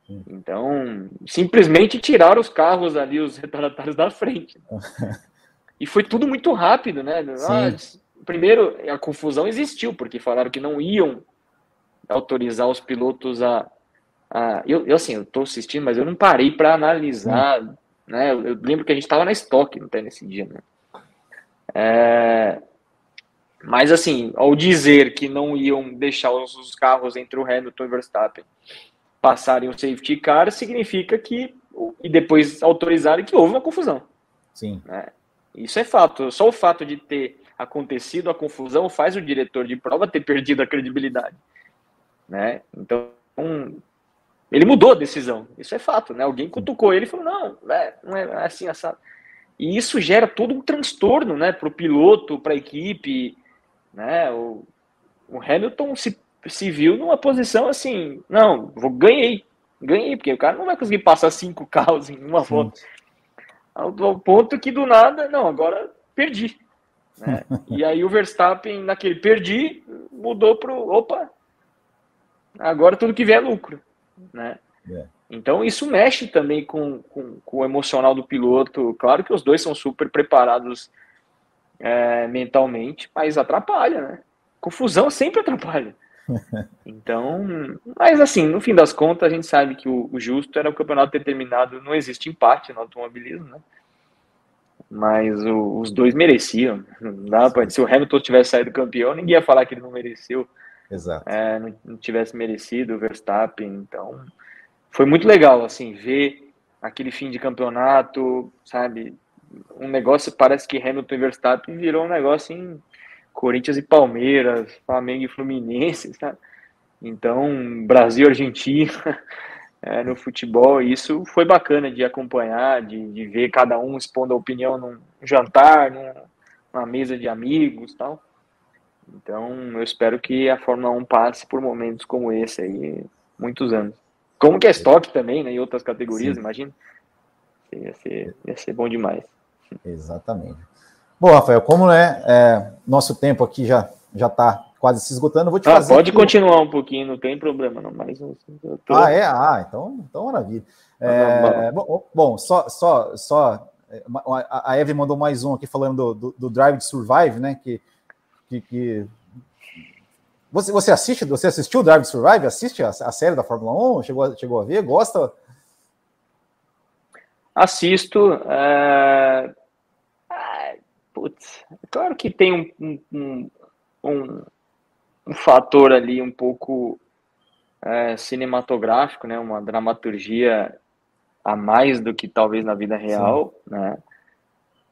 Então, simplesmente tirar os carros ali, os retardatários da frente. E foi tudo muito rápido, né? Ah, primeiro, a confusão existiu, porque falaram que não iam autorizar os pilotos a. a eu, eu, assim, eu tô assistindo, mas eu não parei para analisar, né? Eu, eu, lembro que a gente estava na estoque até nesse dia, né? É, mas, assim, ao dizer que não iam deixar os, os carros entre o Hamilton e o Verstappen passarem o safety car, significa que, e depois autorizarem que houve uma confusão. Sim. Né? Isso é fato. Só o fato de ter acontecido a confusão faz o diretor de prova ter perdido a credibilidade. Né? Então, ele mudou a decisão. Isso é fato. Né? Alguém cutucou ele e falou: não, é, não é assim assado. E isso gera todo um transtorno né, para o piloto, para a equipe. Né? O, o Hamilton se se viu numa posição assim, não, vou, ganhei, ganhei, porque o cara não vai conseguir passar cinco carros em uma volta. Ao, ao, ponto que do nada, não, agora perdi. Né? e aí o Verstappen, naquele perdi, mudou para opa, agora tudo que vier é lucro. Né? É. Então isso mexe também com, com, com, o emocional do piloto. Claro que os dois são super preparados é, mentalmente, mas atrapalha, né? Confusão sempre atrapalha. Então, mas assim, no fim das contas, a gente sabe que o, o justo era o campeonato determinado, não existe empate no automobilismo, né? Mas o, os dois mereciam. Não dá pra, se o Hamilton tivesse saído campeão, ninguém ia falar que ele não mereceu. Exato. É, não, não, tivesse merecido o Verstappen. Então, foi muito legal, assim, ver aquele fim de campeonato, sabe? Um negócio, parece que Hamilton e Verstappen virou um negócio em Corinthians e Palmeiras, Flamengo e Fluminense, sabe? Então, Brasil e Argentina é, no futebol, isso foi bacana de acompanhar, de, de, ver cada um expondo a opinião num jantar, num, numa mesa de amigos tal. Então, eu espero que a Fórmula 1 passe por momentos como esse aí, muitos anos. Como que é estoque também, né, em outras categorias, Sim. imagina. Ia ser, ia ser bom demais. Exatamente. Bom, Rafael, como né, é, nosso tempo aqui já já está quase se esgotando, eu vou te ah, fazer. Pode aqui... continuar um pouquinho, não tem problema, não. Mas tô... ah, é, ah, então, então maravilha. É, bom, bom, só, só, só é, a Eve mandou mais um aqui falando do, do, do Drive to Survive, né? Que, que, que... Você, você assiste, você assistiu o Drive to Survive? Assiste a, a série da Fórmula 1? Chegou, chegou a ver? Gosta? Assisto. É Putz, é claro que tem um, um, um, um fator ali um pouco é, cinematográfico, né? Uma dramaturgia a mais do que talvez na vida real, Sim. né?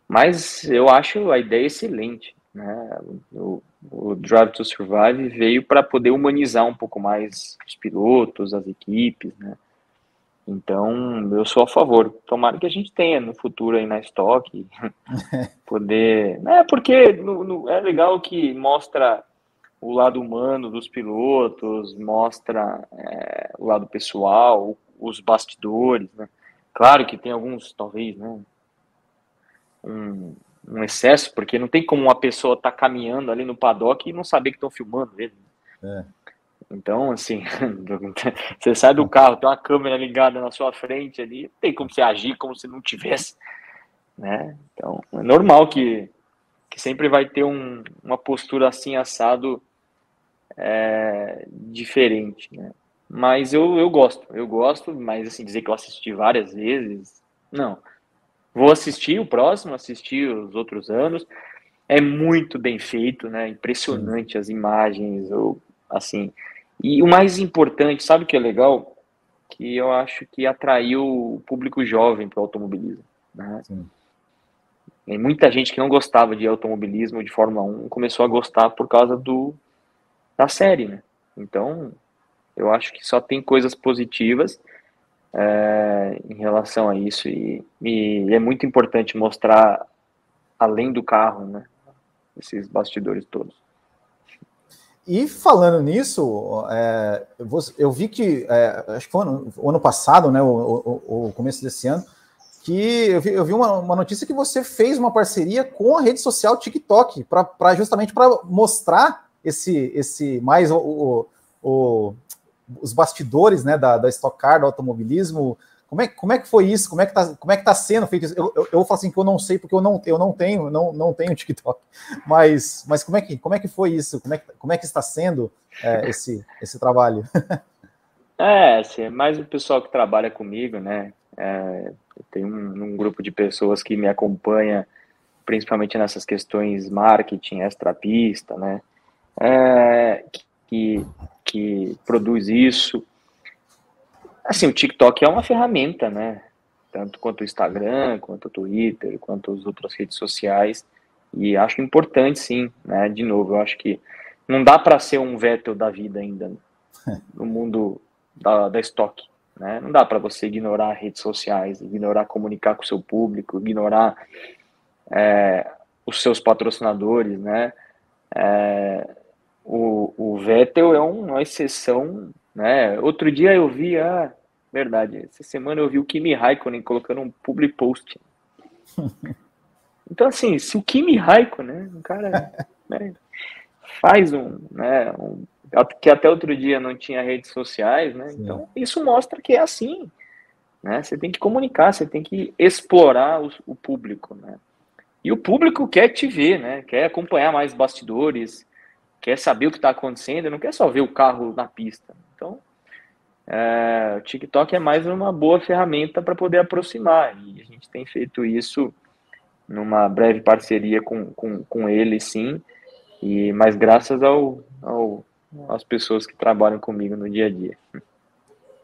Mas eu acho a ideia excelente, né? O, o Drive to Survive veio para poder humanizar um pouco mais os pilotos, as equipes, né? Então, eu sou a favor. Tomara que a gente tenha no futuro aí na estoque, poder. É, porque no, no, é legal que mostra o lado humano dos pilotos, mostra é, o lado pessoal, os bastidores, né? Claro que tem alguns, talvez, né? Um, um excesso, porque não tem como uma pessoa estar tá caminhando ali no paddock e não saber que estão filmando ele. Né? É. Então, assim, você sai do carro, tem uma câmera ligada na sua frente ali, tem como você agir como se não tivesse, né? Então, é normal que, que sempre vai ter um, uma postura assim, assado, é, diferente, né? Mas eu, eu gosto, eu gosto, mas assim, dizer que eu assisti várias vezes, não. Vou assistir o próximo, assistir os outros anos, é muito bem feito, né? Impressionante as imagens, ou assim, e o mais importante, sabe o que é legal? que eu acho que atraiu o público jovem para o automobilismo. Né? Muita gente que não gostava de automobilismo, de Fórmula 1, começou a gostar por causa do da série, né? Então, eu acho que só tem coisas positivas é, em relação a isso e, e, é muito importante mostrar além do carro, né? Esses bastidores todos. E falando nisso, é, eu vi que é, acho que foi ano, ano passado, né? O, começo desse ano que eu vi, eu vi uma, uma, notícia que você fez uma parceria com a rede social TikTok para justamente para mostrar esse, esse mais o, os bastidores né, da, da Stock Car, do automobilismo. Como é, como é que foi isso? Como é que está como é que tá sendo feito isso? Eu, eu, eu falo assim que eu não sei porque eu não, eu não tenho não, não tenho TikTok, mas, mas como, é que, como é que foi isso? Como é que, como é que está sendo é, esse, esse trabalho? É, assim, é mais o pessoal que trabalha comigo, né? É, tem um, um, grupo de pessoas que me acompanha, principalmente nessas questões marketing, extrapista, né? É, que, que produz isso. Assim, o TikTok é uma ferramenta, né? Tanto quanto o Instagram, quanto o Twitter, quanto as outras redes sociais. E acho importante, sim, né? De novo, eu acho que não dá para ser um Vettel da vida ainda no mundo da, da estoque. Né? Não dá para você ignorar redes sociais, ignorar comunicar com o seu público, ignorar é, os seus patrocinadores, né? É, o, o Vettel é uma exceção, né? Outro dia eu vi, ah, verdade, essa semana eu vi o Kimi Raikkonen colocando um public post. Então, assim, se o Kimi Raikkonen, né, um cara né, faz um, né, um que até outro dia não tinha redes sociais, né? Sim. Então, isso mostra que é assim, né? Você tem que comunicar, você tem que explorar o, o, público, né? E o público quer te ver, né? Quer acompanhar mais bastidores, quer saber o que está acontecendo, não quer só ver o carro na pista. Então, é, o TikTok é mais uma boa ferramenta para poder aproximar, e a gente tem feito isso numa breve parceria com, com, com ele, sim, e mas graças ao, ao as pessoas que trabalham comigo no dia a dia.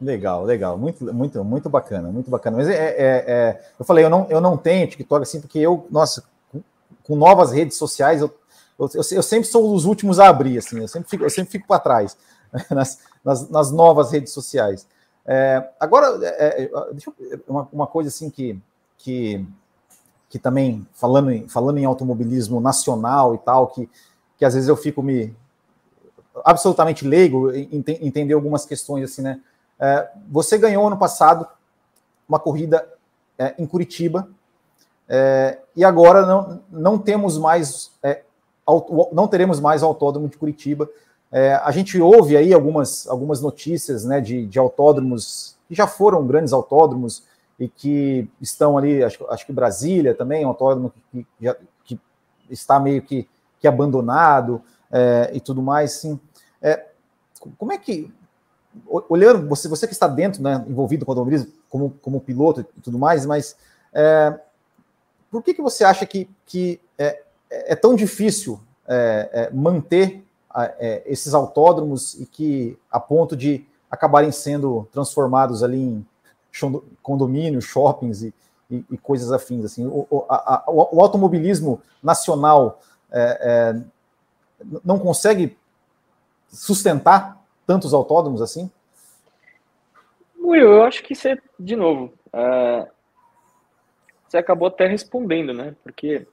Legal, legal, muito, muito, muito bacana, muito bacana. Mas é, é, é, eu falei, eu não, eu não tenho TikTok assim, porque eu, nossa, com, com novas redes sociais, eu, eu, eu, sempre sou os últimos a abrir, assim, eu sempre fico, eu fico para trás nas, nas, nas, novas redes sociais. É, agora, é, é, deixa eu, uma, uma coisa assim que, que, que também falando em, falando em automobilismo nacional e tal, que, que às vezes eu fico me, absolutamente leigo, ent entender algumas questões assim, né? É, você ganhou ano passado uma corrida é, em Curitiba é, e agora não, não temos mais é, não teremos mais o autódromo de Curitiba. É, a gente ouve aí algumas, algumas notícias né, de, de autódromos que já foram grandes autódromos e que estão ali, acho, acho que Brasília também, um autódromo que, já, que está meio que, que abandonado é, e tudo mais, sim. É, como é que, olhando, você, você que está dentro, né, envolvido com o automobilismo, como, como piloto e tudo mais, mas é, por que, que você acha que, que é, é tão difícil é, é, manter é, esses autódromos e que a ponto de acabarem sendo transformados ali em condomínios, shoppings e, e, e coisas afins. Assim, o, a, o automobilismo nacional é, é, não consegue sustentar tantos autódromos assim? Eu acho que você, de novo, uh, você acabou até respondendo, né? Porque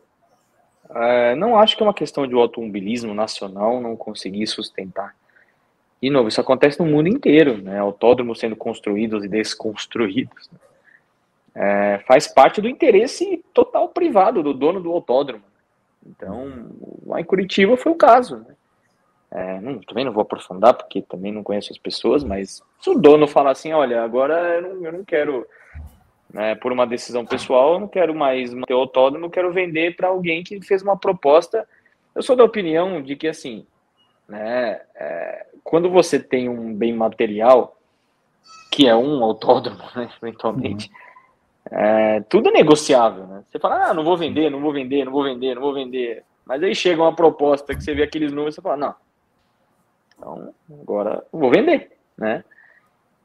uh, não acho que é uma questão de automobilismo nacional não conseguir sustentar. De novo, isso acontece no mundo inteiro, né? Autódromos sendo construídos e desconstruídos. Né? É, faz parte do interesse total privado do dono do autódromo. Então, lá em Curitiba foi o caso. Né? É, não, também não vou aprofundar, porque também não conheço as pessoas, mas se o dono falar assim, olha, agora eu não, eu não quero, né, por uma decisão pessoal, eu não quero mais manter o autódromo, eu quero vender para alguém que fez uma proposta. Eu sou da opinião de que, assim, né, é, quando você tem um bem material, que é um autódromo, né, eventualmente, uhum. é, tudo é negociável, né? Você fala, ah, não vou vender, não vou vender, não vou vender, não vou vender. Mas aí chega uma proposta que você vê aqueles números e você fala, não, então, agora vou vender, né?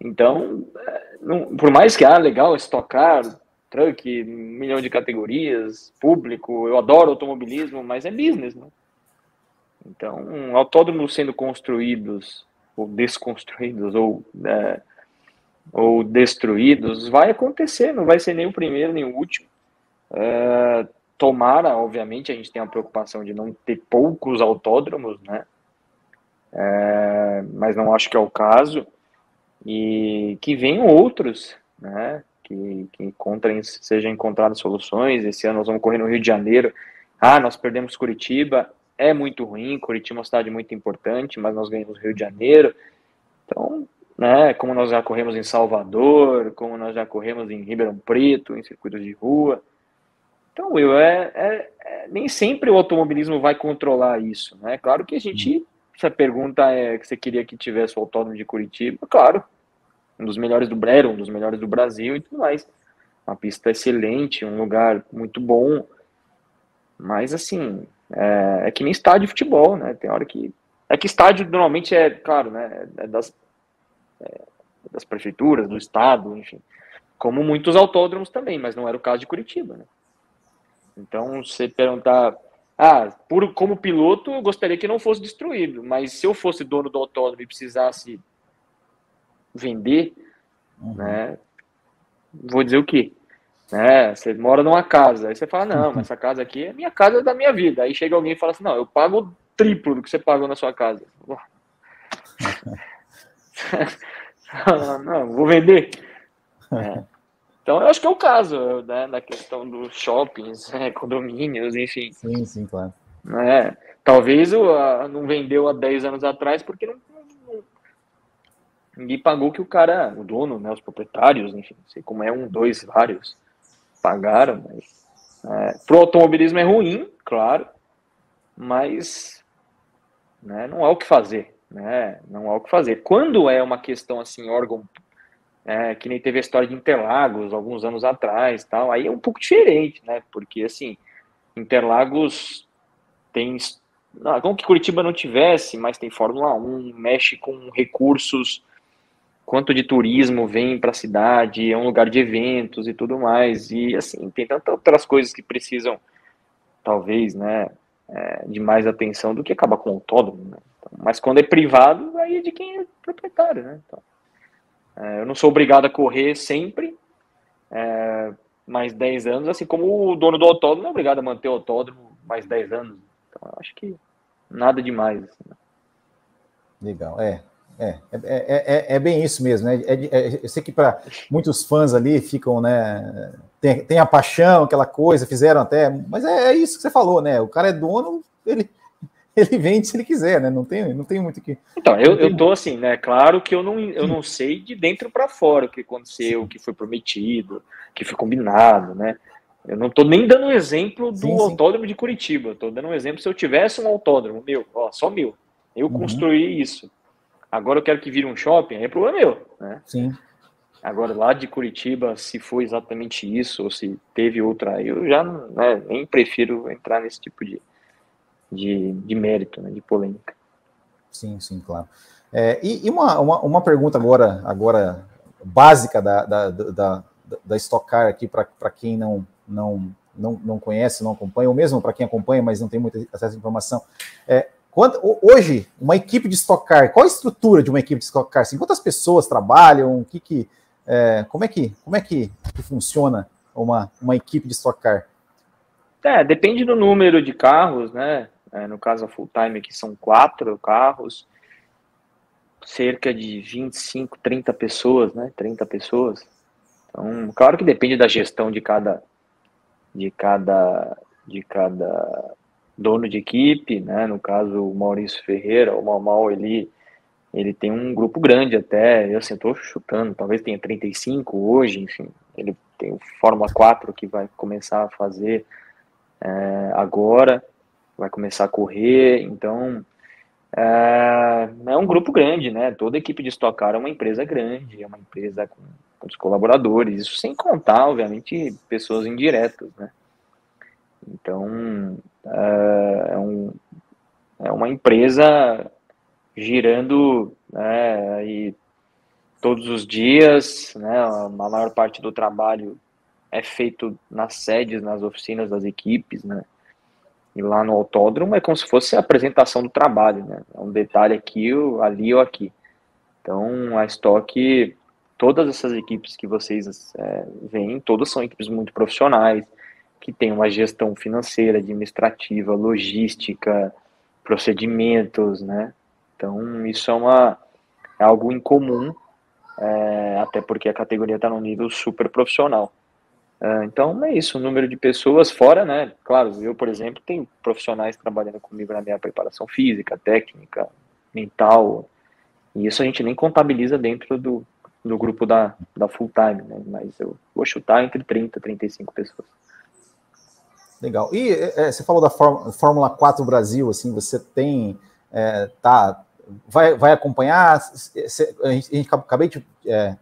Então, é, não, por mais que, ah, legal, estocar, truck, um milhão de categorias, público, eu adoro automobilismo, mas é business, né? Então, autódromos sendo construídos, ou desconstruídos, ou, é, ou destruídos, vai acontecer, não vai ser nem o primeiro, nem o último. É, tomara, obviamente, a gente tem a preocupação de não ter poucos autódromos, né? É, mas não acho que é o caso. E que venham outros, né? Que, que encontrem, sejam encontradas soluções. Esse ano nós vamos correr no Rio de Janeiro. Ah, nós perdemos Curitiba é muito ruim. Curitiba é uma cidade muito importante, mas nós ganhamos Rio de Janeiro. Então, né, como nós já corremos em Salvador, como nós já corremos em Ribeirão Preto, em circuitos de rua. Então, Will, é, é, é, nem sempre o automobilismo vai controlar isso. Né? Claro que a gente, se a pergunta é que você queria que tivesse o autódromo de Curitiba, claro, um dos melhores do Brero, um dos melhores do Brasil e tudo mais. Uma pista excelente, um lugar muito bom. Mas, assim, é, é, que nem estádio de futebol, né? Tem hora que. É que estádio normalmente é, claro, né? É das, é, das prefeituras, do estado, enfim. Como muitos autódromos também, mas não era o caso de Curitiba, né? Então, você perguntar. Ah, por, como piloto, eu gostaria que não fosse destruído, mas se eu fosse dono do autódromo e precisasse vender, uhum. né? Vou dizer o quê? né? Você mora numa casa, aí você fala, não, mas essa casa aqui é minha casa da minha vida. Aí chega alguém e fala assim, não, eu pago o triplo do que você pagou na sua casa. não, vou vender. É. Então, eu acho que é o caso, né, da questão dos shoppings, né, condomínios, enfim. Sim, sim, claro. É, talvez o, a, não vendeu há 10 anos atrás porque não, ninguém pagou que o cara, o dono, né, os proprietários, enfim, não sei como é um, dois, vários, pagaram, mas é, pro automobilismo é ruim, claro, mas né, não há o que fazer, né? Não há o que fazer. Quando é uma questão assim, órgão é, que nem teve a história de Interlagos alguns anos atrás, tal, aí é um pouco diferente, né? Porque assim, Interlagos tem não que Curitiba não tivesse, mas tem Fórmula 1, mexe com recursos quanto de turismo vem para a cidade, é um lugar de eventos e tudo mais. E assim, tem tantas outras coisas que precisam, talvez, né, é, de mais atenção do que acabar com o autódromo. Né? Então, mas quando é privado, aí é de quem é proprietário, né? Então, é, eu não sou obrigado a correr sempre, é, mais 10 anos, assim como o dono do autódromo é obrigado a manter o autódromo mais 10 anos. Então, eu acho que nada demais. Assim, né? Legal, é. É, é, é, é, bem isso mesmo, né? É, eu sei que para muitos fãs ali ficam, né? Tem, tem a paixão, aquela coisa, fizeram até, mas é, isso que você falou, né? O cara é dono, ele, ele vende se ele quiser, né? Não tem, não tem muito que. Então, eu, eu tô assim, né? Claro que eu não, eu não sei de dentro para fora o que aconteceu, o que foi prometido, o que foi combinado, né? Eu não tô nem dando um exemplo do sim, autódromo de Curitiba, tô dando um exemplo se eu tivesse um autódromo meu, ó, só meu. Eu uhum. construí isso Agora eu quero que vire um shopping, aí é problema meu, né? Sim. Agora, lá de Curitiba, se foi exatamente isso, ou se teve outra, eu já né, nem prefiro entrar nesse tipo de, de, de mérito, né, de polêmica. Sim, sim, claro. É, e, e uma, uma, uma, pergunta agora, agora básica da, da, da, da Stock Car aqui, para quem não, não, não, não conhece, não acompanha, ou mesmo para quem acompanha, mas não tem muito acesso à informação. É, Quanto, hoje, uma equipe de Stock Car, qual a estrutura de uma equipe de Stock Car? Assim, quantas pessoas trabalham? Que, que, é, como é, que, como é que, que funciona uma, uma equipe de Stock Car? É, depende do número de carros, né? É, no caso, a full time aqui são quatro carros, cerca de 25, 30 pessoas, né? 30 pessoas. Então, claro que depende da gestão de cada de cada de cada dono de equipe, né? No caso, o Maurício Ferreira, o Mal ele, ele tem um grupo grande até, eu assim, chutando, talvez tenha 35 hoje, enfim, ele tem o Fórmula 4 que vai começar a fazer é, agora, vai começar a correr, então é, é, um grupo grande, né? Toda equipe de Stock Car é uma empresa grande, é uma empresa com os colaboradores, isso sem contar, obviamente, pessoas indiretas, né? Então, é, é, um, é uma empresa girando né, e todos os dias, né? A maior parte do trabalho é feito nas sedes, nas oficinas das equipes, né? E lá no autódromo é como se fosse a apresentação do trabalho, né? É um detalhe aqui, ali ou aqui. Então, a Stock, todas essas equipes que vocês é, veem, todas são equipes muito profissionais, que têm uma gestão financeira, administrativa, logística, procedimentos, né? Então, isso é, uma, é algo incomum, é, até porque a categoria está num nível super profissional. É, então é isso, o número de pessoas fora, né? Claro, eu, por exemplo, tenho profissionais trabalhando comigo na minha preparação física, técnica, mental, e isso a gente nem contabiliza dentro do, do grupo da, da full time, né? Mas eu vou chutar entre 30 e 35 pessoas. Legal. E é, você falou da Fórmula 4 Brasil, assim, você tem, é, tá, vai, vai acompanhar, a gente, a gente acabei de é,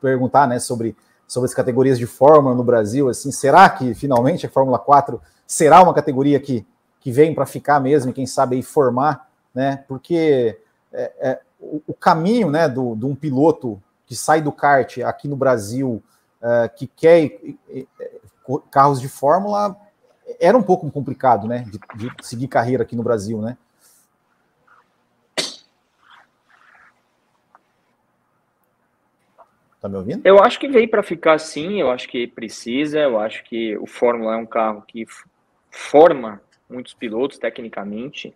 perguntar, né, sobre sobre as categorias de Fórmula no Brasil, assim, será que finalmente a Fórmula 4 será uma categoria que, que vem para ficar mesmo, quem sabe aí formar, né? Porque é, é, o, o, caminho, né, do, de um piloto que sai do kart aqui no Brasil, é, que quer carros de Fórmula, era um pouco complicado, né, de, de seguir carreira aqui no Brasil, né? Tá me ouvindo? Eu acho que veio para ficar sim, eu acho que precisa, eu acho que o Fórmula é um carro que forma muitos pilotos tecnicamente.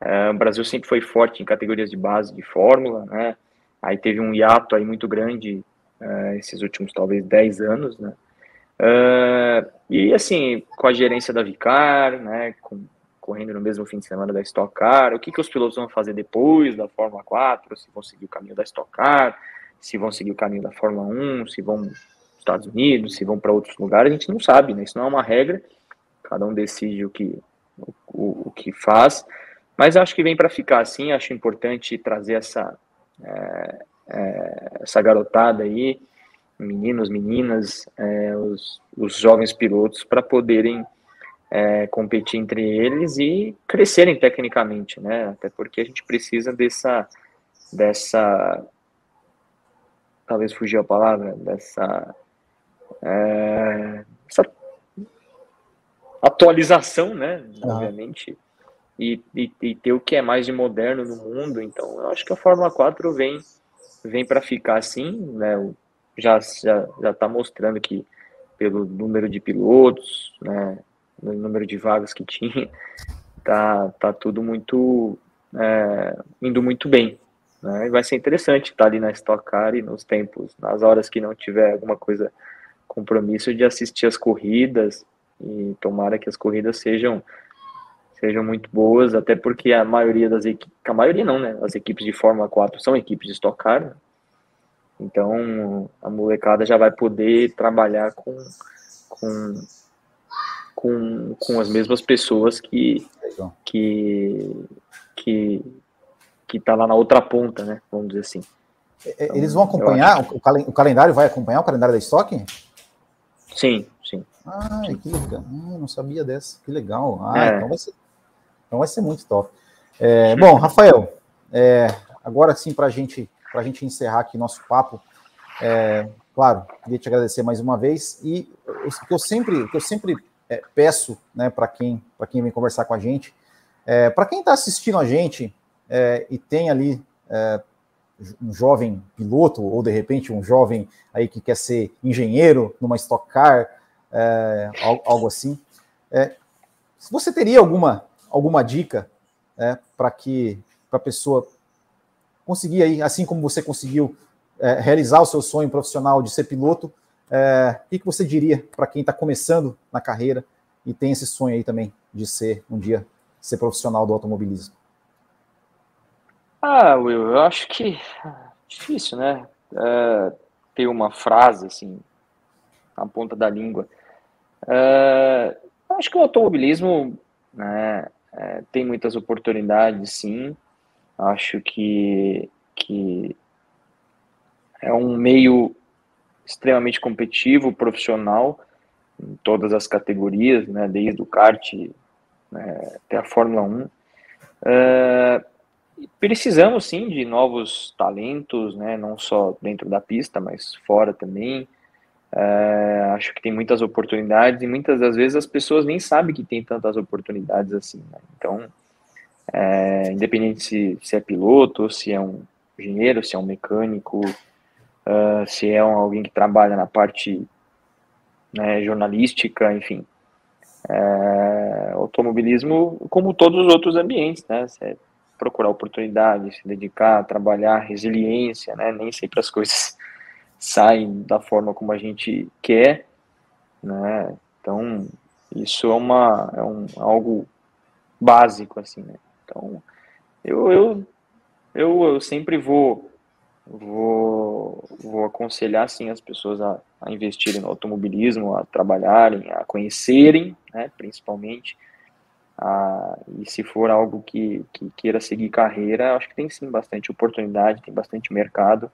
Uh, o Brasil sempre foi forte em categorias de base de Fórmula, né? Aí teve um hiato aí muito grande uh, esses últimos talvez 10 anos, né? Uh, e assim, com a gerência da Vicar, né, com, correndo no mesmo fim de semana da Stock Car, o que, que os pilotos vão fazer depois da Fórmula 4, se vão seguir o caminho da Stock Car, se vão seguir o caminho da Fórmula 1, se vão para os Estados Unidos, se vão para outros lugares, a gente não sabe, né? Isso não é uma regra, cada um decide o que, o, o, o que faz, mas acho que vem para ficar assim, acho importante trazer essa, é, é, essa garotada aí, meninos, meninas, é, os, os jovens pilotos, para poderem é, competir entre eles e crescerem tecnicamente, né? Até porque a gente precisa dessa, dessa talvez fugiu a palavra, dessa é, essa atualização, né, obviamente, e, e, e, ter o que é mais de moderno no mundo, então eu acho que a Fórmula 4 vem, vem para ficar assim, né, já já já está mostrando que pelo número de pilotos, né, no número de vagas que tinha, tá, tá tudo muito é, indo muito bem, né? E vai ser interessante estar ali na Stock Car e nos tempos, nas horas que não tiver alguma coisa, compromisso de assistir as corridas e tomara que as corridas sejam sejam muito boas, até porque a maioria das equipes, a maioria não, né? As equipes de Fórmula 4 são equipes de Stock Car, né? Então a molecada já vai poder trabalhar com, com, com, com as mesmas pessoas que, que, que, que está lá na outra ponta, né? Vamos dizer assim. Então, Eles vão acompanhar, o, o, calendário vai acompanhar o calendário da Stock? Sim, sim. Ah, que legal. Ah, não sabia dessa. Que legal. Ah, é. então, vai ser, então vai ser muito top. É, bom, Rafael, é, agora sim, para gente, a gente encerrar aqui nosso papo, é, claro, queria te agradecer mais uma vez. E o que eu sempre, o que eu sempre é, peço né, para quem, quem vem conversar com a gente, é, para quem está assistindo a gente, é, e tem ali é, um jovem piloto, ou de repente um jovem aí que quer ser engenheiro numa Stock Car, é, algo assim. Você teria alguma, alguma dica para que a pessoa conseguir aí, assim como você conseguiu é, realizar o seu sonho profissional de ser piloto, é, o que, que você diria para quem está começando na carreira e tem esse sonho aí também de ser um dia ser profissional do automobilismo? Ah, Will, eu acho que difícil, né? É, ter uma frase assim na ponta da língua. É, acho que o automobilismo né, é, tem muitas oportunidades, sim. Acho que, que é um meio extremamente competitivo, profissional, em todas as categorias, né, desde o kart né, até a Fórmula 1. É, precisamos sim de novos talentos, né? Não só dentro da pista, mas fora também. É, acho que tem muitas oportunidades e muitas das vezes as pessoas nem sabem que tem tantas oportunidades assim. Né? Então, é, independente se, se é piloto, se é um engenheiro, se é um mecânico, uh, se é um, alguém que trabalha na parte né, jornalística, enfim. É, automobilismo, como todos os outros ambientes, né? Procurar oportunidade, se dedicar, trabalhar, resiliência, né? Nem sempre as coisas saem da forma como a gente quer, né? Então, isso é uma é um algo básico assim, né? Então, eu eu eu, eu sempre vou vou vou aconselhar sim as pessoas a, a investirem no automobilismo, a trabalharem, a conhecerem, né, principalmente. Ah, e se for algo que, que queira seguir carreira, acho que tem sim bastante oportunidade, tem bastante mercado.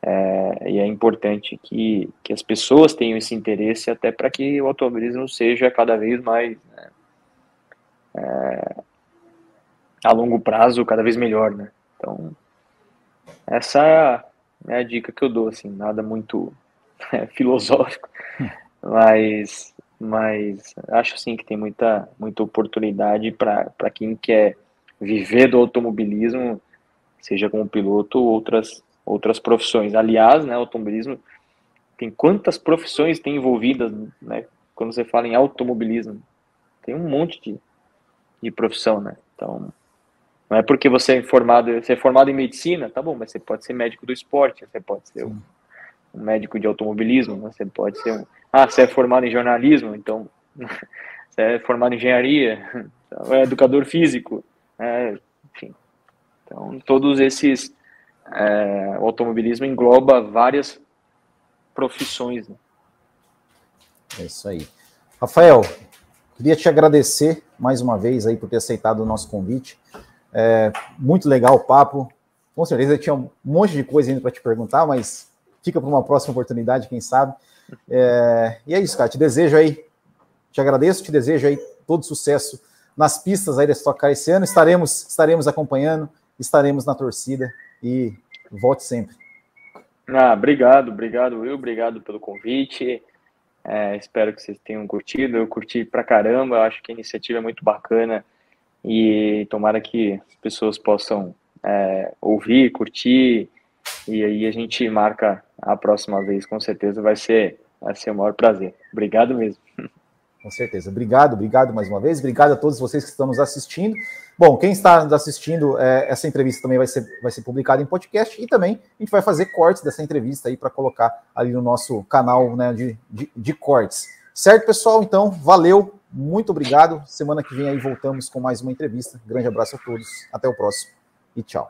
É, e é importante que, que as pessoas tenham esse interesse até para que o automobilismo seja cada vez mais né, é, a longo prazo cada vez melhor, né? Então essa é a dica que eu dou, assim, nada muito é, filosófico, mas mas acho sim que tem muita muita oportunidade para quem quer viver do automobilismo, seja como piloto ou outras outras profissões. Aliás, né, automobilismo tem quantas profissões tem envolvidas, né? Quando você fala em automobilismo, tem um monte de, de profissão, né? Então, não é porque você é formado, você é formado em medicina, tá bom, mas você pode ser médico do esporte, você pode ser um, um médico de automobilismo, né? você pode ser um, ah, você é formado em jornalismo, então você é formado em engenharia, é educador físico, é, enfim. Então, todos esses é, o automobilismo engloba várias profissões. Né? É isso aí. Rafael, queria te agradecer mais uma vez aí por ter aceitado o nosso convite. É, muito legal o papo. Com certeza tinha um monte de coisa ainda para te perguntar, mas fica para uma próxima oportunidade, quem sabe. É, e é isso, cara. Te desejo aí, te agradeço, te desejo aí todo sucesso nas pistas aí da Stock Car esse ano. Estaremos, estaremos acompanhando, estaremos na torcida e volte sempre. Ah, obrigado, obrigado, Will, obrigado pelo convite. É, espero que vocês tenham curtido. Eu curti pra caramba, acho que a iniciativa é muito bacana e tomara que as pessoas possam é, ouvir, curtir e aí a gente marca a próxima vez, com certeza vai ser, vai ser o maior prazer. Obrigado mesmo. Com certeza. Obrigado, obrigado mais uma vez. Obrigado a todos vocês que estão nos assistindo. Bom, quem está nos assistindo, é, essa entrevista também vai ser, vai ser publicada em podcast e também a gente vai fazer cortes dessa entrevista aí para colocar ali no nosso canal né, de, de, de cortes. Certo, pessoal? Então, valeu, muito obrigado. Semana que vem aí voltamos com mais uma entrevista. Grande abraço a todos. Até o próximo e tchau.